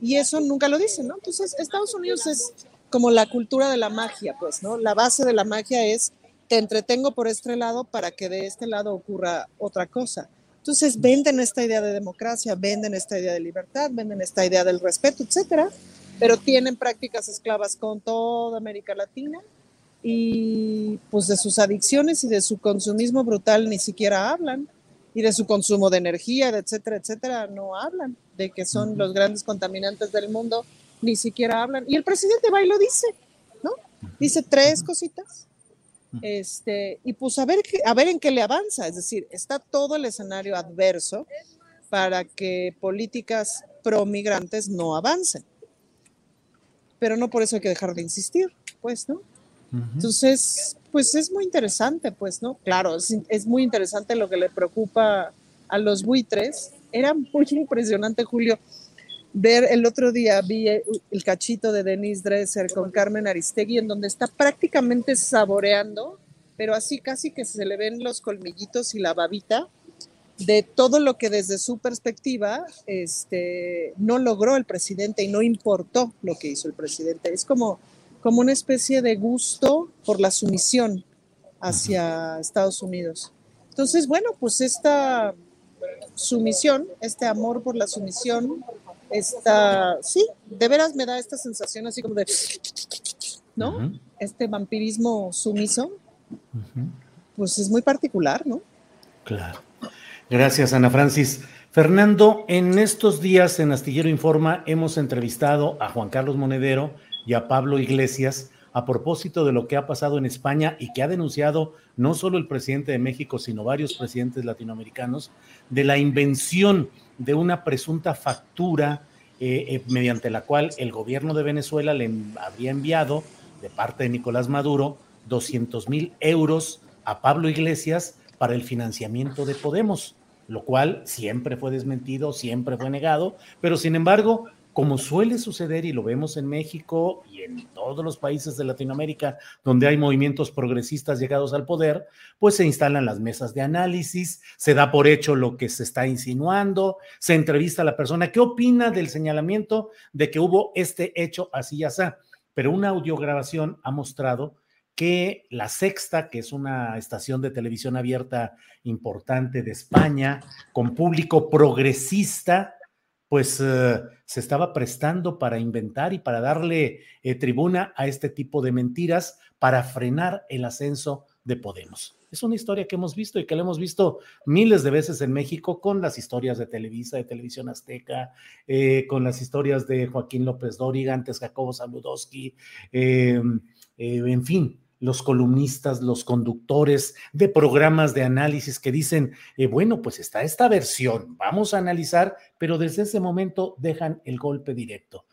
Y eso nunca lo dicen, ¿no? Entonces, Estados Unidos es como la cultura de la magia, pues, ¿no? La base de la magia es, te entretengo por este lado para que de este lado ocurra otra cosa. Entonces, venden esta idea de democracia, venden esta idea de libertad, venden esta idea del respeto, etcétera, pero tienen prácticas esclavas con toda América Latina y pues de sus adicciones y de su consumismo brutal ni siquiera hablan y de su consumo de energía, etcétera, etcétera, no hablan de que son los grandes contaminantes del mundo, ni siquiera hablan. Y el presidente va y lo dice, ¿no? Dice tres cositas. Este, y pues a ver, a ver en qué le avanza, es decir, está todo el escenario adverso para que políticas pro migrantes no avancen. Pero no por eso hay que dejar de insistir, pues, ¿no? Entonces, pues es muy interesante, pues, ¿no? Claro, es, muy interesante lo que le preocupa a los buitres. Era muy impresionante, Julio, ver el otro día, vi el cachito de Denise Dresser con Carmen Aristegui, en donde está prácticamente saboreando, pero así casi que se le ven los colmillitos y la babita de todo lo que desde su perspectiva este, no logró el presidente y no importó lo que hizo el presidente. Es como como una especie de gusto por la sumisión hacia Estados Unidos. Entonces, bueno, pues esta sumisión, este amor por la sumisión, esta, sí, de veras me da esta sensación así como de, ¿no? Este vampirismo sumiso, pues es muy particular, ¿no? Claro. Gracias, Ana Francis. Fernando, en estos días en Astillero Informa hemos entrevistado a Juan Carlos Monedero, y a Pablo Iglesias a propósito de lo que ha pasado en España y que ha denunciado no solo el presidente de México, sino varios presidentes latinoamericanos, de la invención de una presunta factura eh, eh, mediante la cual el gobierno de Venezuela le habría enviado de parte de Nicolás Maduro 200 mil euros a Pablo Iglesias para el financiamiento de Podemos, lo cual siempre fue desmentido, siempre fue negado, pero sin embargo como suele suceder y lo vemos en México y en todos los países de Latinoamérica donde hay movimientos progresistas llegados al poder, pues se instalan las mesas de análisis, se da por hecho lo que se está insinuando, se entrevista a la persona qué opina del señalamiento de que hubo este hecho así y así. Pero una audiograbación ha mostrado que La Sexta, que es una estación de televisión abierta importante de España, con público progresista, pues eh, se estaba prestando para inventar y para darle eh, tribuna a este tipo de mentiras para frenar el ascenso de Podemos. Es una historia que hemos visto y que la hemos visto miles de veces en México con las historias de Televisa, de Televisión Azteca, eh, con las historias de Joaquín López Dóriga, antes Jacobo Saludowski, em, en fin, los columnistas, los conductores de programas de análisis que dicen, eh, bueno, pues está esta versión, vamos a analizar, pero desde ese momento dejan el golpe directo.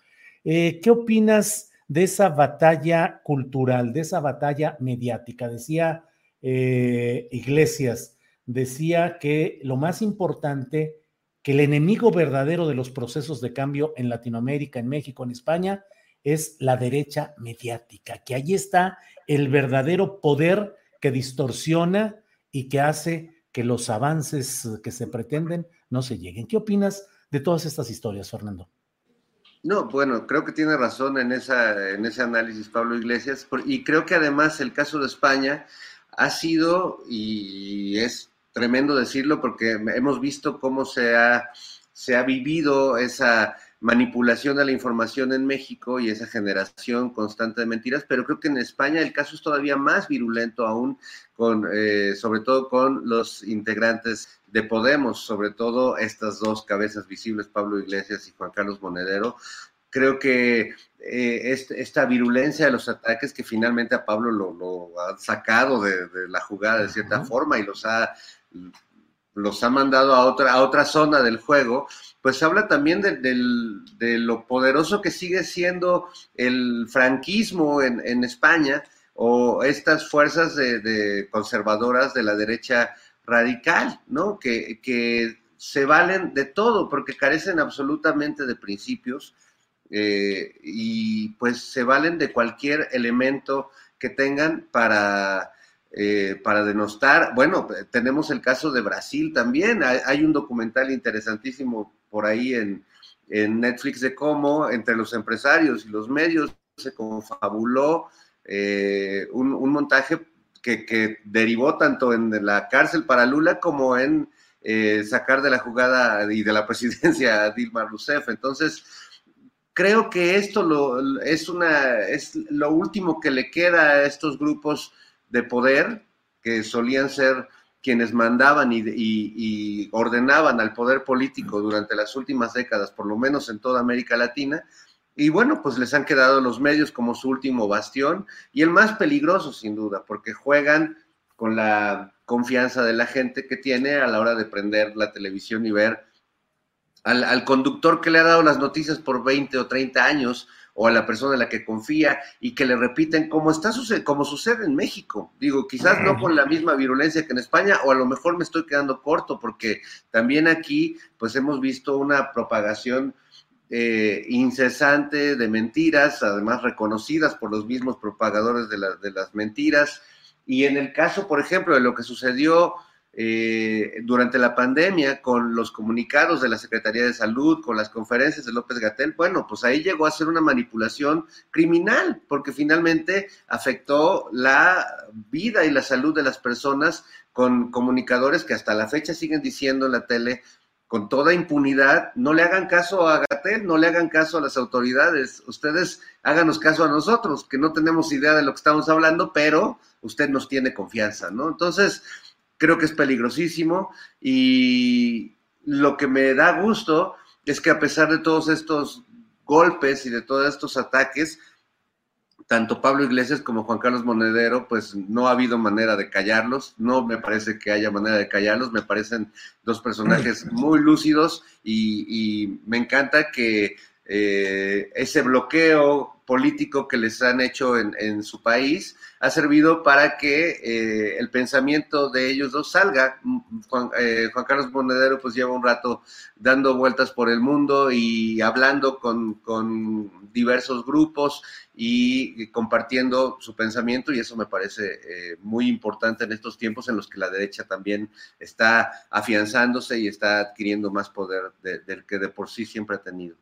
Eh, ¿Qué opinas de esa batalla cultural, de esa batalla mediática? Decía eh, Iglesias, decía que lo más importante, que el enemigo verdadero de los procesos de cambio en Latinoamérica, en México, en España, es la derecha mediática, que ahí está el verdadero poder que distorsiona y que hace que los avances que se pretenden no se lleguen. ¿Qué opinas de todas estas historias, Fernando? No, bueno, creo que tiene razón en, ese análisis Pablo Iglesias, y creo que además el caso de España ha sido, y es tremendo decirlo, porque hemos visto cómo se ha, se ha vivido esa manipulación de la información en México y esa generación constante de mentiras, pero creo que en España el caso es todavía más virulento aún, con, eh, sobre todo con los integrantes de Podemos, sobre todo estas dos cabezas visibles, Pablo Iglesias y Juan Carlos Monedero. Creo que eh, esta virulencia de los ataques que finalmente a Pablo lo, ha sacado de, la jugada de cierta forma y los ha los ha mandado a otra, a otra zona del juego, pues habla también de, lo poderoso que sigue siendo el franquismo en, España o estas fuerzas de, conservadoras de la derecha radical, ¿no? Que, que, se valen de todo porque carecen absolutamente de principios eh, y pues se valen de cualquier elemento que tengan para eh, para denostar. Bueno, tenemos el caso de Brasil también. Hay, un documental interesantísimo por ahí en, Netflix de cómo entre los empresarios y los medios se confabuló eh, un, montaje que, derivó tanto en la cárcel para Lula como en eh, sacar de la jugada y de la presidencia a Dilma Rousseff. Entonces, creo que esto lo, es, una, es lo último que le queda a estos grupos de poder que solían ser quienes mandaban y, ordenaban al poder político durante las últimas décadas, por lo menos en toda América Latina. Y bueno, pues les han quedado los medios como su último bastión y el más peligroso sin duda, porque juegan con la confianza de la gente que tiene a la hora de prender la televisión y ver al, al conductor que le ha dado las noticias por 20 o 30 años, o a la persona en la que confía y que le repiten como está como sucede en México. Digo, quizás no con la misma virulencia que en España o a lo mejor me estoy quedando corto porque también aquí pues hemos visto una propagación eh, incesante de mentiras, además reconocidas por los mismos propagadores de, de las mentiras. Y en el caso, por ejemplo, de lo que sucedió eh, durante la pandemia con los comunicados de la Secretaría de Salud, con las conferencias de López Gatel, bueno, pues ahí llegó a ser una manipulación criminal, porque finalmente afectó la vida y la salud de las personas con comunicadores que hasta la fecha siguen diciendo en la tele con toda impunidad, no le hagan caso a Gatel, no le hagan caso a las autoridades, ustedes háganos caso a nosotros, que no tenemos idea de lo que estamos hablando, pero usted nos tiene confianza, ¿no? Entonces, creo que es peligrosísimo y lo que me da gusto es que a pesar de todos estos golpes y de todos estos ataques, tanto Pablo Iglesias como Juan Carlos Monedero, pues no ha habido manera de callarlos, no me parece que haya manera de callarlos, me parecen dos personajes muy lúcidos y, me encanta que eh, ese bloqueo político que les han hecho en, su país ha servido para que eh, el pensamiento de ellos dos salga. Eh, Juan, Carlos Monedero pues lleva un rato dando vueltas por el mundo y hablando con, diversos grupos y compartiendo su pensamiento y eso me parece eh, muy importante en estos tiempos en los que la derecha también está afianzándose y está adquiriendo más poder del que de por sí siempre ha tenido.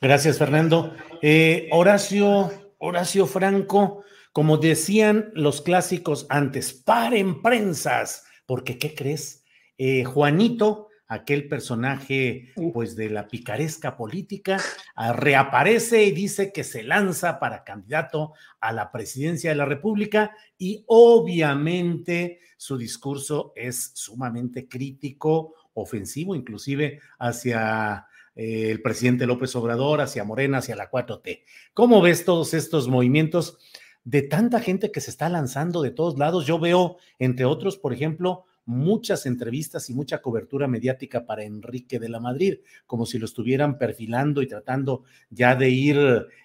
Gracias, Fernando. Eh, Horacio, Horacio Franco, como decían los clásicos antes, paren prensas, porque ¿qué crees? Eh, Juanito aquel personaje pues de la picaresca política, ah, reaparece y dice que se lanza para candidato a la presidencia de la República y obviamente su discurso es sumamente crítico, ofensivo inclusive hacia eh, el presidente López Obrador, hacia Morena, hacia la 4T. ¿Cómo ves todos estos movimientos de tanta gente que se está lanzando de todos lados? Yo veo, entre otros, por ejemplo, muchas entrevistas y mucha cobertura mediática para Enrique de la Madrid, como si lo estuvieran perfilando y tratando ya de ir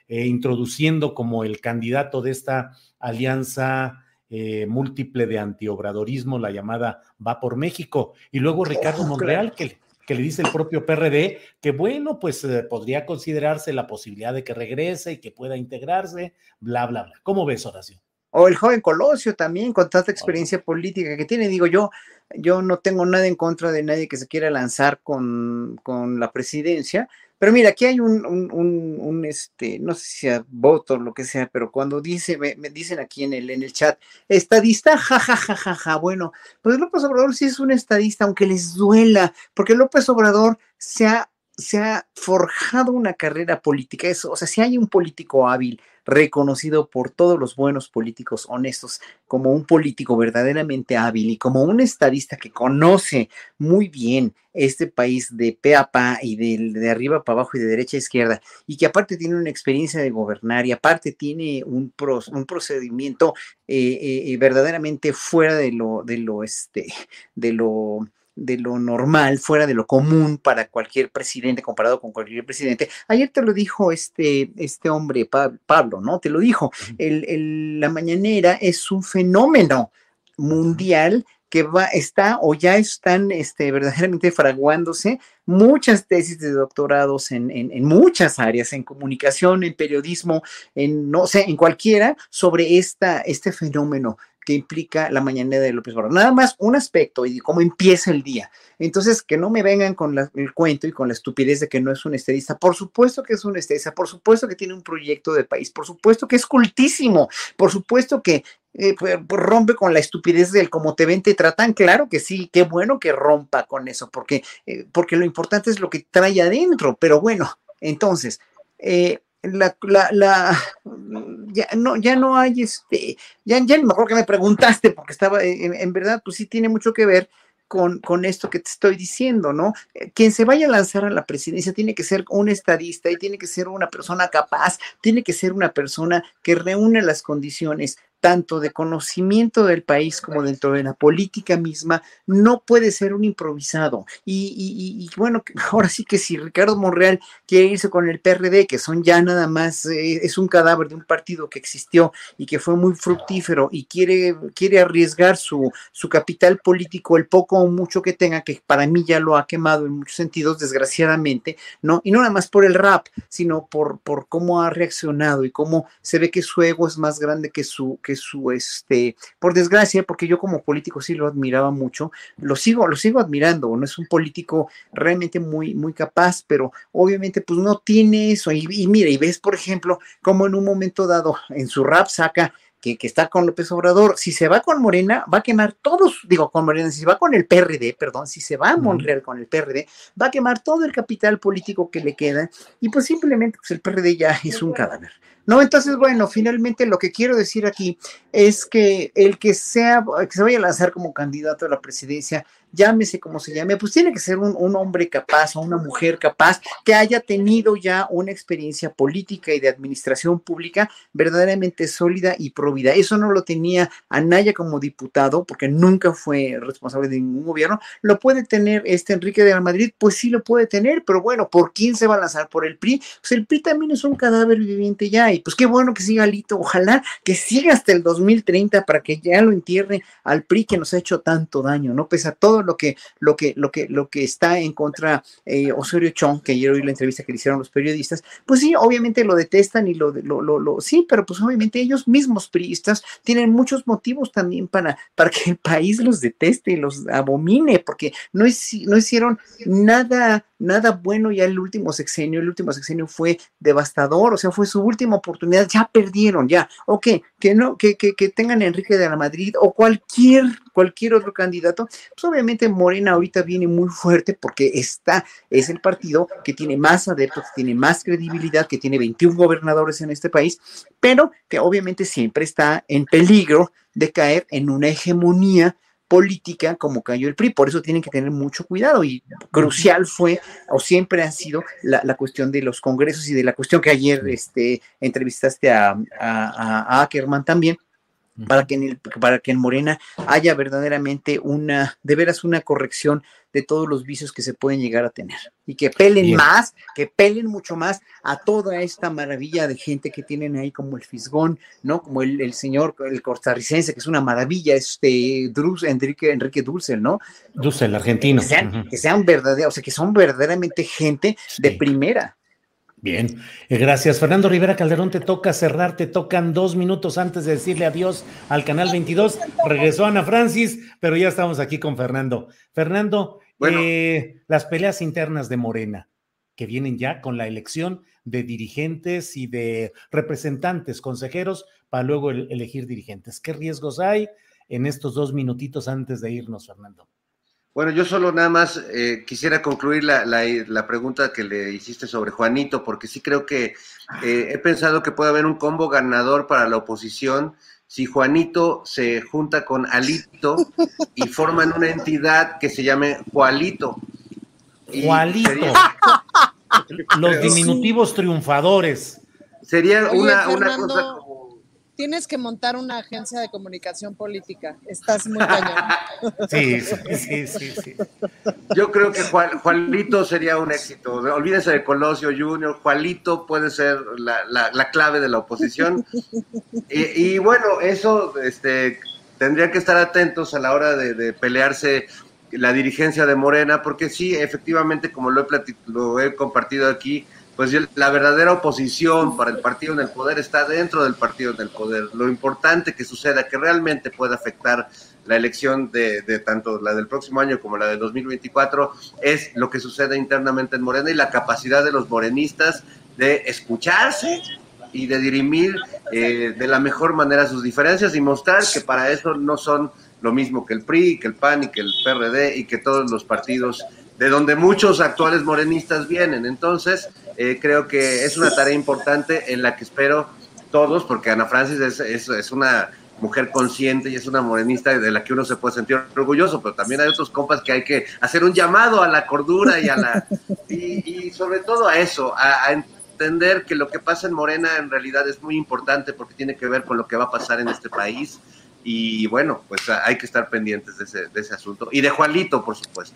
eh, introduciendo como el candidato de esta alianza eh, múltiple de antiobradorismo, la llamada Va por México. Y luego Ricardo Monreal, que, que le dice el propio PRD que bueno, pues eh, podría considerarse la posibilidad de que regrese y que pueda integrarse, bla, bla, bla. ¿Cómo ves, Horacio? O el joven Colosio también, con tanta experiencia política que tiene, digo yo, yo no tengo nada en contra de nadie que se quiera lanzar con, con la presidencia, pero mira, aquí hay un, un, este, no sé si sea voto o lo que sea, pero cuando dice, me, dicen aquí en el, en el chat, estadista, jajajajaja, ja, ja, ja, bueno, pues López Obrador sí es un estadista, aunque les duela, porque López Obrador se ha, se ha forjado una carrera política, eso, o sea, si hay un político hábil, reconocido por todos los buenos políticos honestos como un político verdaderamente hábil y como un estadista que conoce muy bien este país de pe a pa y de, de, arriba para abajo y de derecha a izquierda, y que aparte tiene una experiencia de gobernar y aparte tiene un, un procedimiento eh, eh, verdaderamente fuera de lo, de lo, este, de lo de lo normal, fuera de lo común para cualquier presidente, comparado con cualquier presidente. Ayer te lo dijo este, este hombre, Pablo, ¿no? Te lo dijo. El, la mañanera es un fenómeno mundial que va, está o ya están este, verdaderamente fraguándose muchas tesis de doctorados en, en, muchas áreas, en comunicación, en periodismo, en no sé, en cualquiera, sobre esta, este fenómeno que implica la mañana de López Obrador. Nada más un aspecto y cómo empieza el día. Entonces, que no me vengan con el cuento y con la estupidez de que no es un estadista. Por supuesto que es un estadista, por supuesto que tiene un proyecto de país, por supuesto que es cultísimo, por supuesto que eh, pues, rompe con la estupidez del cómo te ven, te tratan. Claro que sí, qué bueno que rompa con eso, porque, eh, porque lo importante es lo que trae adentro. Pero bueno, entonces, eh, la, la, ya no, ya no hay este, ya, ya mejor que me preguntaste, porque estaba, en, verdad, pues sí tiene mucho que ver con, con, esto que te estoy diciendo, ¿no? Eh, quien se vaya a lanzar a la presidencia tiene que ser un estadista y tiene que ser una persona capaz, tiene que ser una persona que reúne las condiciones tanto de conocimiento del país como dentro de la política misma, no puede ser un improvisado. Y, bueno, ahora sí que si Ricardo Monreal quiere irse con el PRD, que son ya nada más, eh, es un cadáver de un partido que existió y que fue muy fructífero y quiere, quiere arriesgar su, su capital político, el poco o mucho que tenga, que para mí ya lo ha quemado en muchos sentidos, desgraciadamente, ¿no? Y no nada más por el rap, sino por, por cómo ha reaccionado y cómo se ve que su ego es más grande que su... Que su, este, por desgracia, porque yo como político sí lo admiraba mucho, lo sigo, lo sigo admirando, no es un político realmente muy, muy capaz, pero obviamente pues no tiene eso. Y, y mira, y ves, por ejemplo, como en un momento dado en su rap saca que, que, está con López Obrador, si se va con Morena, va a quemar todos, digo con Morena, si se va con el PRD, perdón, si se va a Monreal con el PRD, va a quemar todo el capital político que le queda y pues simplemente pues el PRD ya es un cadáver. No, entonces, bueno, finalmente lo que quiero decir aquí es que el que sea, que se vaya a lanzar como candidato a la presidencia llámese como se llame, pues tiene que ser un, hombre capaz o una mujer capaz que haya tenido ya una experiencia política y de administración pública verdaderamente sólida y provida. Eso no lo tenía Anaya como diputado, porque nunca fue responsable de ningún gobierno. ¿Lo puede tener este Enrique de la Madrid? Pues sí lo puede tener, pero bueno, ¿por quién se va a lanzar? ¿Por el PRI? Pues el PRI también es un cadáver viviente ya, y pues qué bueno que siga Lito, ojalá que siga hasta el 2030 para que ya lo entierre al PRI que nos ha hecho tanto daño, ¿no? Pese a todo lo que, lo que, lo que, lo que está en contra eh, Osorio Chong, que ayer oí la entrevista que le hicieron los periodistas, pues sí, obviamente lo detestan y lo, lo, lo, sí, pero pues obviamente ellos mismos priistas tienen muchos motivos también para, para que el país los deteste y los abomine, porque no, no hicieron nada nada bueno ya el último sexenio, el último sexenio fue devastador, o sea, fue su última oportunidad, ya perdieron, ya, ok, que no, que, que, que tengan Enrique de la Madrid o cualquier cualquier otro candidato, pues obviamente Morena ahorita viene muy fuerte porque está, es el partido que tiene más adeptos, que tiene más credibilidad, que tiene 21 gobernadores en este país, pero que obviamente siempre está en peligro de caer en una hegemonía política como cayó el PRI. Por eso tienen que tener mucho cuidado y crucial fue o siempre ha sido la, cuestión de los congresos y de la cuestión que ayer este, entrevistaste a, a Ackerman también, para que, en el, para que en Morena haya verdaderamente una, de veras una corrección de todos los vicios que se pueden llegar a tener y que pelen más, que pelen mucho más a toda esta maravilla de gente que tienen ahí como el Fisgón, ¿no? Como el, el señor, el costarricense, que es una maravilla, este Drus, Enrique, Enrique Dulce, ¿no? Dulce, el argentino. Que sean, que sean verdaderos, o sea, que son verdaderamente gente de primera. Bien, eh, gracias. Fernando Rivera Calderón, te toca cerrar, te tocan dos minutos antes de decirle adiós al Canal 22. Regresó Ana Francis, pero ya estamos aquí con Fernando. Fernando, eh, las peleas internas de Morena, que vienen ya con la elección de dirigentes y de representantes, consejeros, para luego elegir dirigentes. ¿Qué riesgos hay en estos dos minutitos antes de irnos, Fernando? Bueno, yo solo nada más eh, quisiera concluir la, la, pregunta que le hiciste sobre Juanito, porque sí creo que eh, he pensado que puede haber un combo ganador para la oposición si Juanito se junta con Alito y forman una entidad que se llame Jualito. Jualito. Los diminutivos triunfadores. Sería una, una cosa Tienes que montar una agencia de comunicación política. Estás muy cañón. Sí, sí, sí, sí. Yo creo que Juan, Juanito sería un éxito. Olvídese de Colosio Junior. Juanito puede ser la, clave de la oposición. Y, bueno, eso este, tendría que estar atentos a la hora de, pelearse la dirigencia de Morena, porque sí, efectivamente, como lo he, lo he compartido aquí, pues la verdadera oposición para el partido en el poder está dentro del partido en el poder. Lo importante que suceda, que realmente pueda afectar la elección de, tanto la del próximo año como la del 2024, es lo que sucede internamente en Morena y la capacidad de los morenistas de escucharse y de dirimir eh, de la mejor manera sus diferencias y mostrar que para eso no son lo mismo que el PRI, que el PAN y que el PRD y que todos los partidos de donde muchos actuales morenistas vienen. Entonces, eh, creo que es una tarea importante en la que espero todos, porque Ana Francis es, es, una mujer consciente y es una morenista de la que uno se puede sentir orgulloso, pero también hay otros compas que hay que hacer un llamado a la cordura y a la y, sobre todo a eso, a, entender que lo que pasa en Morena en realidad es muy importante porque tiene que ver con lo que va a pasar en este país y bueno, pues hay que estar pendientes de ese, de ese asunto y de Juanito, por supuesto.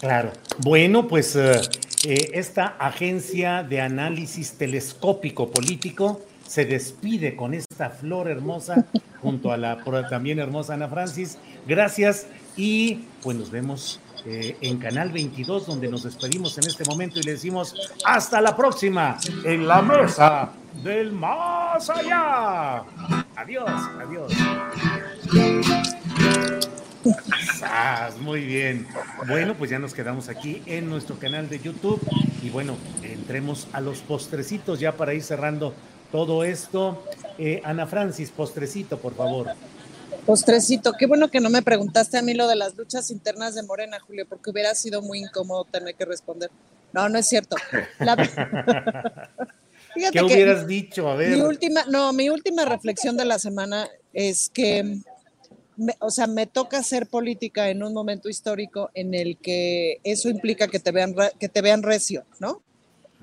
Claro. Bueno, pues eh, eh, esta agencia de análisis telescópico político se despide con esta flor hermosa junto a la también hermosa Ana Francis. Gracias y pues nos vemos eh, en Canal 22 donde nos despedimos en este momento y le decimos hasta la próxima en la mesa del más allá. Adiós, adiós. Muy bien. Bueno, pues ya nos quedamos aquí en nuestro canal de YouTube y bueno, entremos a los postrecitos ya para ir cerrando todo esto. Eh, Ana Francis, postrecito, por favor. Postrecito, qué bueno que no me preguntaste a mí lo de las luchas internas de Morena, Julio, porque hubiera sido muy incómodo tener que responder. No, no es cierto. ¿Qué hubieras dicho? A ver. Mi última, no, mi última reflexión de la semana es que o sea, me toca hacer política en un momento histórico en el que eso implica que te vean, que te vean recio, ¿no?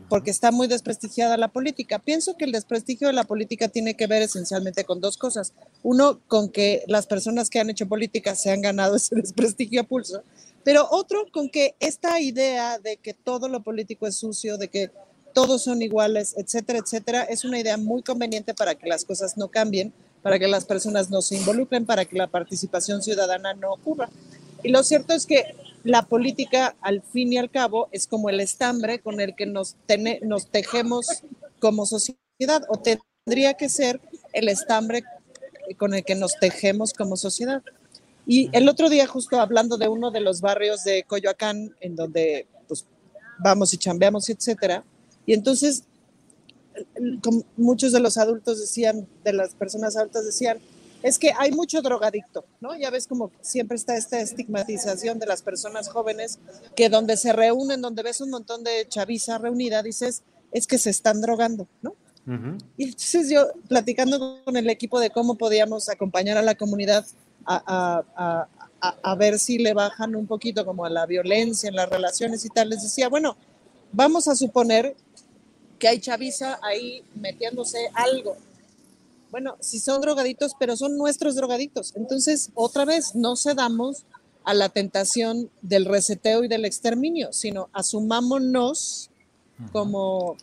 Porque está muy desprestigiada la política. Pienso que el desprestigio de la política tiene que ver esencialmente con dos cosas. Uno, con que las personas que han hecho política se han ganado ese desprestigio a pulso, pero otro, con que esta idea de que todo lo político es sucio, de que todos son iguales, etcétera, etcétera, es una idea muy conveniente para que las cosas no cambien para que las personas no se involucren, para que la participación ciudadana no ocurra. Y lo cierto es que la política, al fin y al cabo, es como el estambre con el que nos, nos tejemos como sociedad, o tendría que ser el estambre con el que nos tejemos como sociedad. Y el otro día, justo hablando de uno de los barrios de Coyoacán, en donde pues, vamos y chambeamos, etcétera, y entonces muchos de los adultos decían, de las personas adultas decían, es que hay mucho drogadicto, ¿no? Ya ves como siempre está esta estigmatización de las personas jóvenes que donde se reúnen, donde ves un montón de chaviza reunida, dices, es que se están drogando, ¿no? Y entonces yo platicando con el equipo de cómo podíamos acompañar a la comunidad a, a, ver si le bajan un poquito como a la violencia en las relaciones y tal, les decía, bueno, vamos a suponer que hay chaviza ahí metiéndose algo, bueno, si son drogaditos, pero son nuestros drogaditos. Entonces, otra vez, no cedamos a la tentación del reseteo y del exterminio, sino asumámonos como,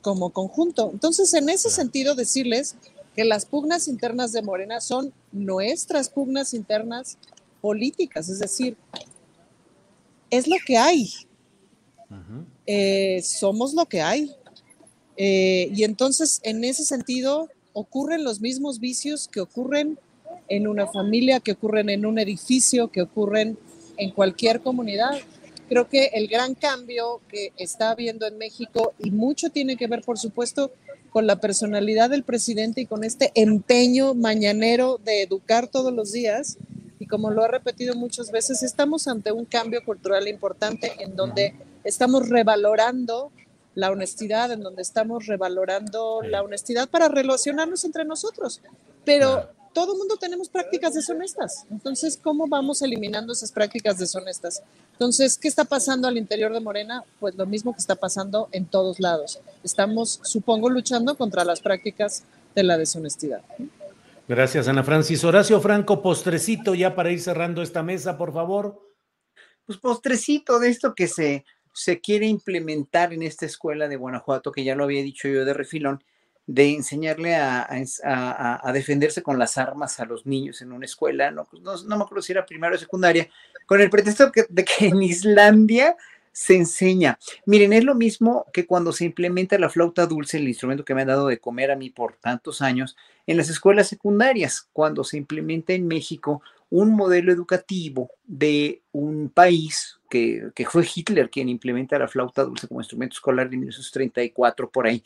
como conjunto. Entonces, en ese sentido, decirles que las pugnas internas de Morena son nuestras pugnas internas políticas, es decir, es lo que hay. Eh, somos lo que hay. Eh, y entonces, en ese sentido, ocurren los mismos vicios que ocurren en una familia, que ocurren en un edificio, que ocurren en cualquier comunidad. Creo que el gran cambio que está habiendo en México, y mucho tiene que ver, por supuesto, con la personalidad del presidente y con este empeño mañanero de educar todos los días, y como lo ha repetido muchas veces, estamos ante un cambio cultural importante en donde estamos revalorando la honestidad, en donde estamos revalorando la honestidad para relacionarnos entre nosotros. Pero todo el mundo tenemos prácticas deshonestas. Entonces, ¿cómo vamos eliminando esas prácticas deshonestas? Entonces, ¿qué está pasando al interior de Morena? Pues lo mismo que está pasando en todos lados. Estamos, supongo, luchando contra las prácticas de la deshonestidad. Gracias, Ana Francis. Horacio Franco, postrecito ya para ir cerrando esta mesa, por favor. Pues postrecito de esto que se se quiere implementar en esta escuela de Guanajuato, que ya lo había dicho yo de refilón, de enseñarle a, defenderse con las armas a los niños en una escuela, no, pues, no, me acuerdo si era primaria o secundaria, con el pretexto de que en Islandia se enseña. Miren, es lo mismo que cuando se implementa la flauta dulce, el instrumento que me han dado de comer a mí por tantos años, en las escuelas secundarias, cuando se implementa en México un modelo educativo de un país que, fue Hitler quien implementa la flauta dulce como instrumento escolar de 1934 por ahí,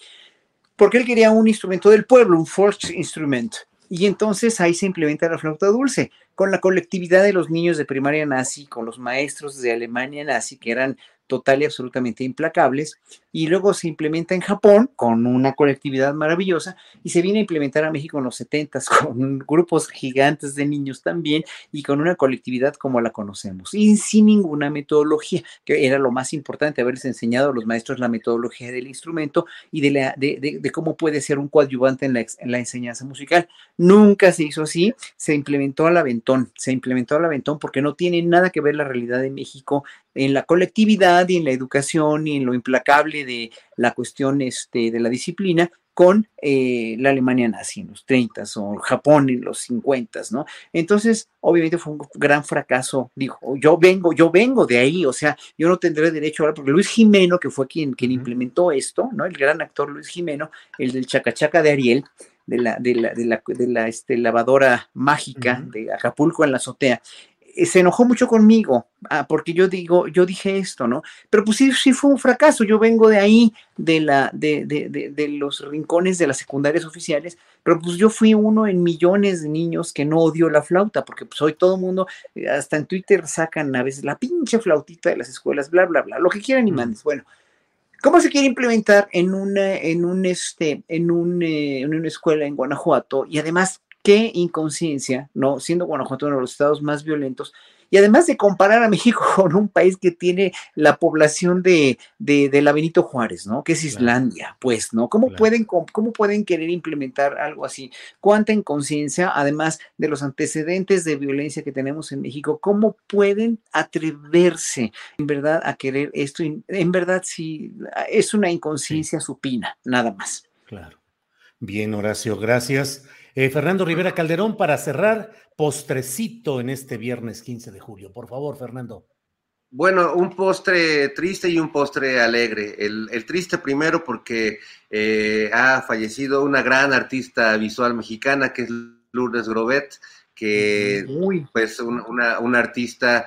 porque él quería un instrumento del pueblo, un Volksinstrument. Y entonces ahí se implementa la flauta dulce, con la colectividad de los niños de primaria nazi, con los maestros de Alemania nazi, que eran total y absolutamente implacables, y luego se implementa en Japón con una colectividad maravillosa y se viene a implementar a México en los 70 con grupos gigantes de niños también y con una colectividad como la conocemos y sin ninguna metodología, que era lo más importante, haberles enseñado a los maestros la metodología del instrumento y de, cómo puede ser un coadyuvante en la, en la enseñanza musical. Nunca se hizo así, se implementó al aventón, se implementó al aventón porque no tiene nada que ver la realidad de México en la colectividad y en la educación y en lo implacable de la cuestión este, de la disciplina con eh, la Alemania nazi en los 30 o Japón en los 50, ¿no? Entonces, obviamente fue un gran fracaso. Dijo, yo vengo, yo vengo de ahí, o sea, yo no tendré derecho a hablar, porque Luis Jimeno, que fue quien, quien implementó esto, ¿no? El gran actor Luis Jimeno, el del Chacachaca de Ariel, de la, de la, de la, de la este, lavadora mágica de Acapulco en la azotea, se enojó mucho conmigo, ah, porque yo digo, yo dije esto, ¿no? Pero pues sí, sí fue un fracaso. Yo vengo de ahí, de, la, de, de, de, los rincones de las secundarias oficiales, pero pues yo fui uno en millones de niños que no odió la flauta, porque pues hoy todo el mundo, eh, hasta en Twitter sacan a veces la pinche flautita de las escuelas, bla, bla, bla, lo que quieran y mandes. Bueno, ¿Cómo se quiere implementar en una, en un, este, en, un, eh, en una escuela en Guanajuato? Y además, qué inconsciencia, ¿no? Siendo Guanajuato uno de los estados más violentos, y además de comparar a México con un país que tiene la población de, de, la Benito Juárez, ¿no? Que es Islandia, pues, ¿no? ¿Cómo, pueden, ¿Cómo pueden querer implementar algo así? ¿Cuánta inconsciencia, además de los antecedentes de violencia que tenemos en México, cómo pueden atreverse, en verdad, a querer esto? En verdad, sí, es una inconsciencia supina, nada más. Claro. Bien, Horacio, gracias. Eh, Fernando Rivera Calderón, para cerrar, postrecito en este viernes 15 de julio. Por favor, Fernando. Bueno, un postre triste y un postre alegre. El, triste primero porque eh, ha fallecido una gran artista visual mexicana que es Lourdes Grobet, que pues una, una artista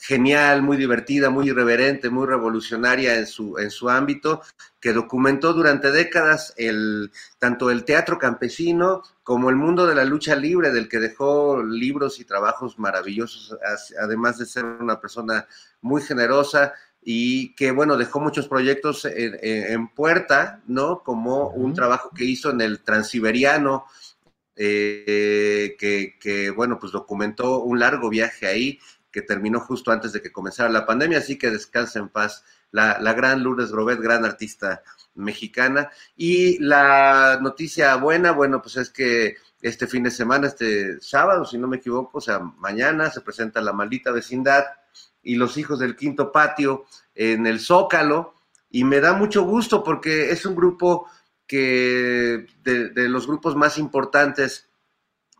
genial, muy divertida, muy irreverente, muy revolucionaria en su, en su ámbito, que documentó durante décadas el, tanto el teatro campesino como el mundo de la lucha libre, del que dejó libros y trabajos maravillosos, además de ser una persona muy generosa y que, bueno, dejó muchos proyectos en, puerta, ¿no? Como un trabajo que hizo en el Transiberiano, eh, que, que, bueno, pues documentó un largo viaje ahí que terminó justo antes de que comenzara la pandemia, así que descansa en paz la, gran Lourdes Grobet, gran artista mexicana. Y la noticia buena, bueno, pues es que este fin de semana, este sábado, si no me equivoco, o sea, mañana se presenta La Maldita Vecindad y Los Hijos del Quinto Patio en el Zócalo. Y me da mucho gusto porque es un grupo que de, de los grupos más importantes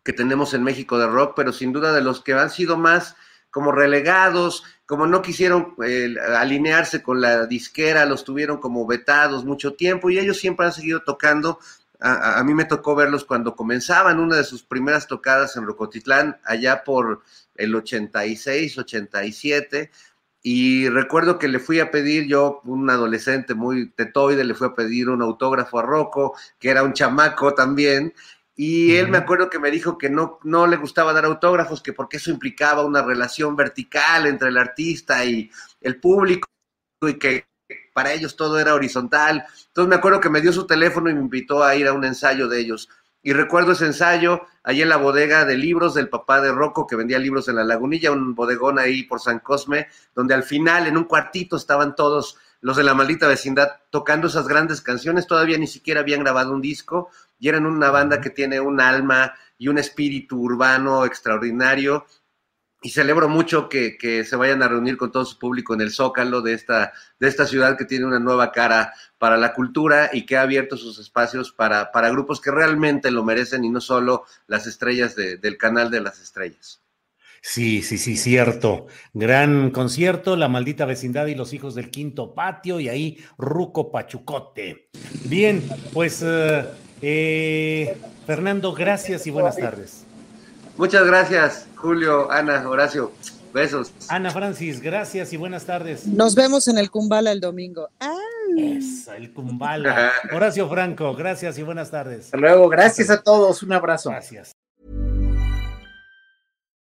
que tenemos en México de rock, pero sin duda de los que han sido más como relegados, como no quisieron eh, alinearse con la disquera, los tuvieron como vetados mucho tiempo y ellos siempre han seguido tocando. A, mí me tocó verlos cuando comenzaban una de sus primeras tocadas en Rocotitlán, allá por el 86, 87. Y recuerdo que le fui a pedir, yo, un adolescente muy tetoide, le fui a pedir un autógrafo a Rocco, que era un chamaco también, y él me acuerdo que me dijo que no, no le gustaba dar autógrafos, que porque eso implicaba una relación vertical entre el artista y el público, y que para ellos todo era horizontal. Entonces me acuerdo que me dio su teléfono y me invitó a ir a un ensayo de ellos. Y recuerdo ese ensayo ahí en la bodega de libros del papá de Rocco, que vendía libros en la lagunilla, un bodegón ahí por San Cosme, donde al final en un cuartito estaban todos los de la maldita vecindad tocando esas grandes canciones, todavía ni siquiera habían grabado un disco y eran una banda que tiene un alma y un espíritu urbano extraordinario. Y celebro mucho que, se vayan a reunir con todo su público en el Zócalo de esta, de esta ciudad que tiene una nueva cara para la cultura y que ha abierto sus espacios para, para grupos que realmente lo merecen y no solo las estrellas del canal de las estrellas. Sí, sí, sí, cierto. Gran concierto, La Maldita Vecindad y los Hijos del Quinto Patio, y ahí Ruco Pachucote. Bien, pues eh, eh, Fernando, gracias y buenas tardes. Muchas gracias, Julio, Ana, Horacio. Besos. Ana Francis, gracias y buenas tardes. Nos vemos en el Kumbala el domingo. el Kumbala. Horacio Franco, gracias y buenas tardes. Hasta luego, gracias a todos, un abrazo. Gracias.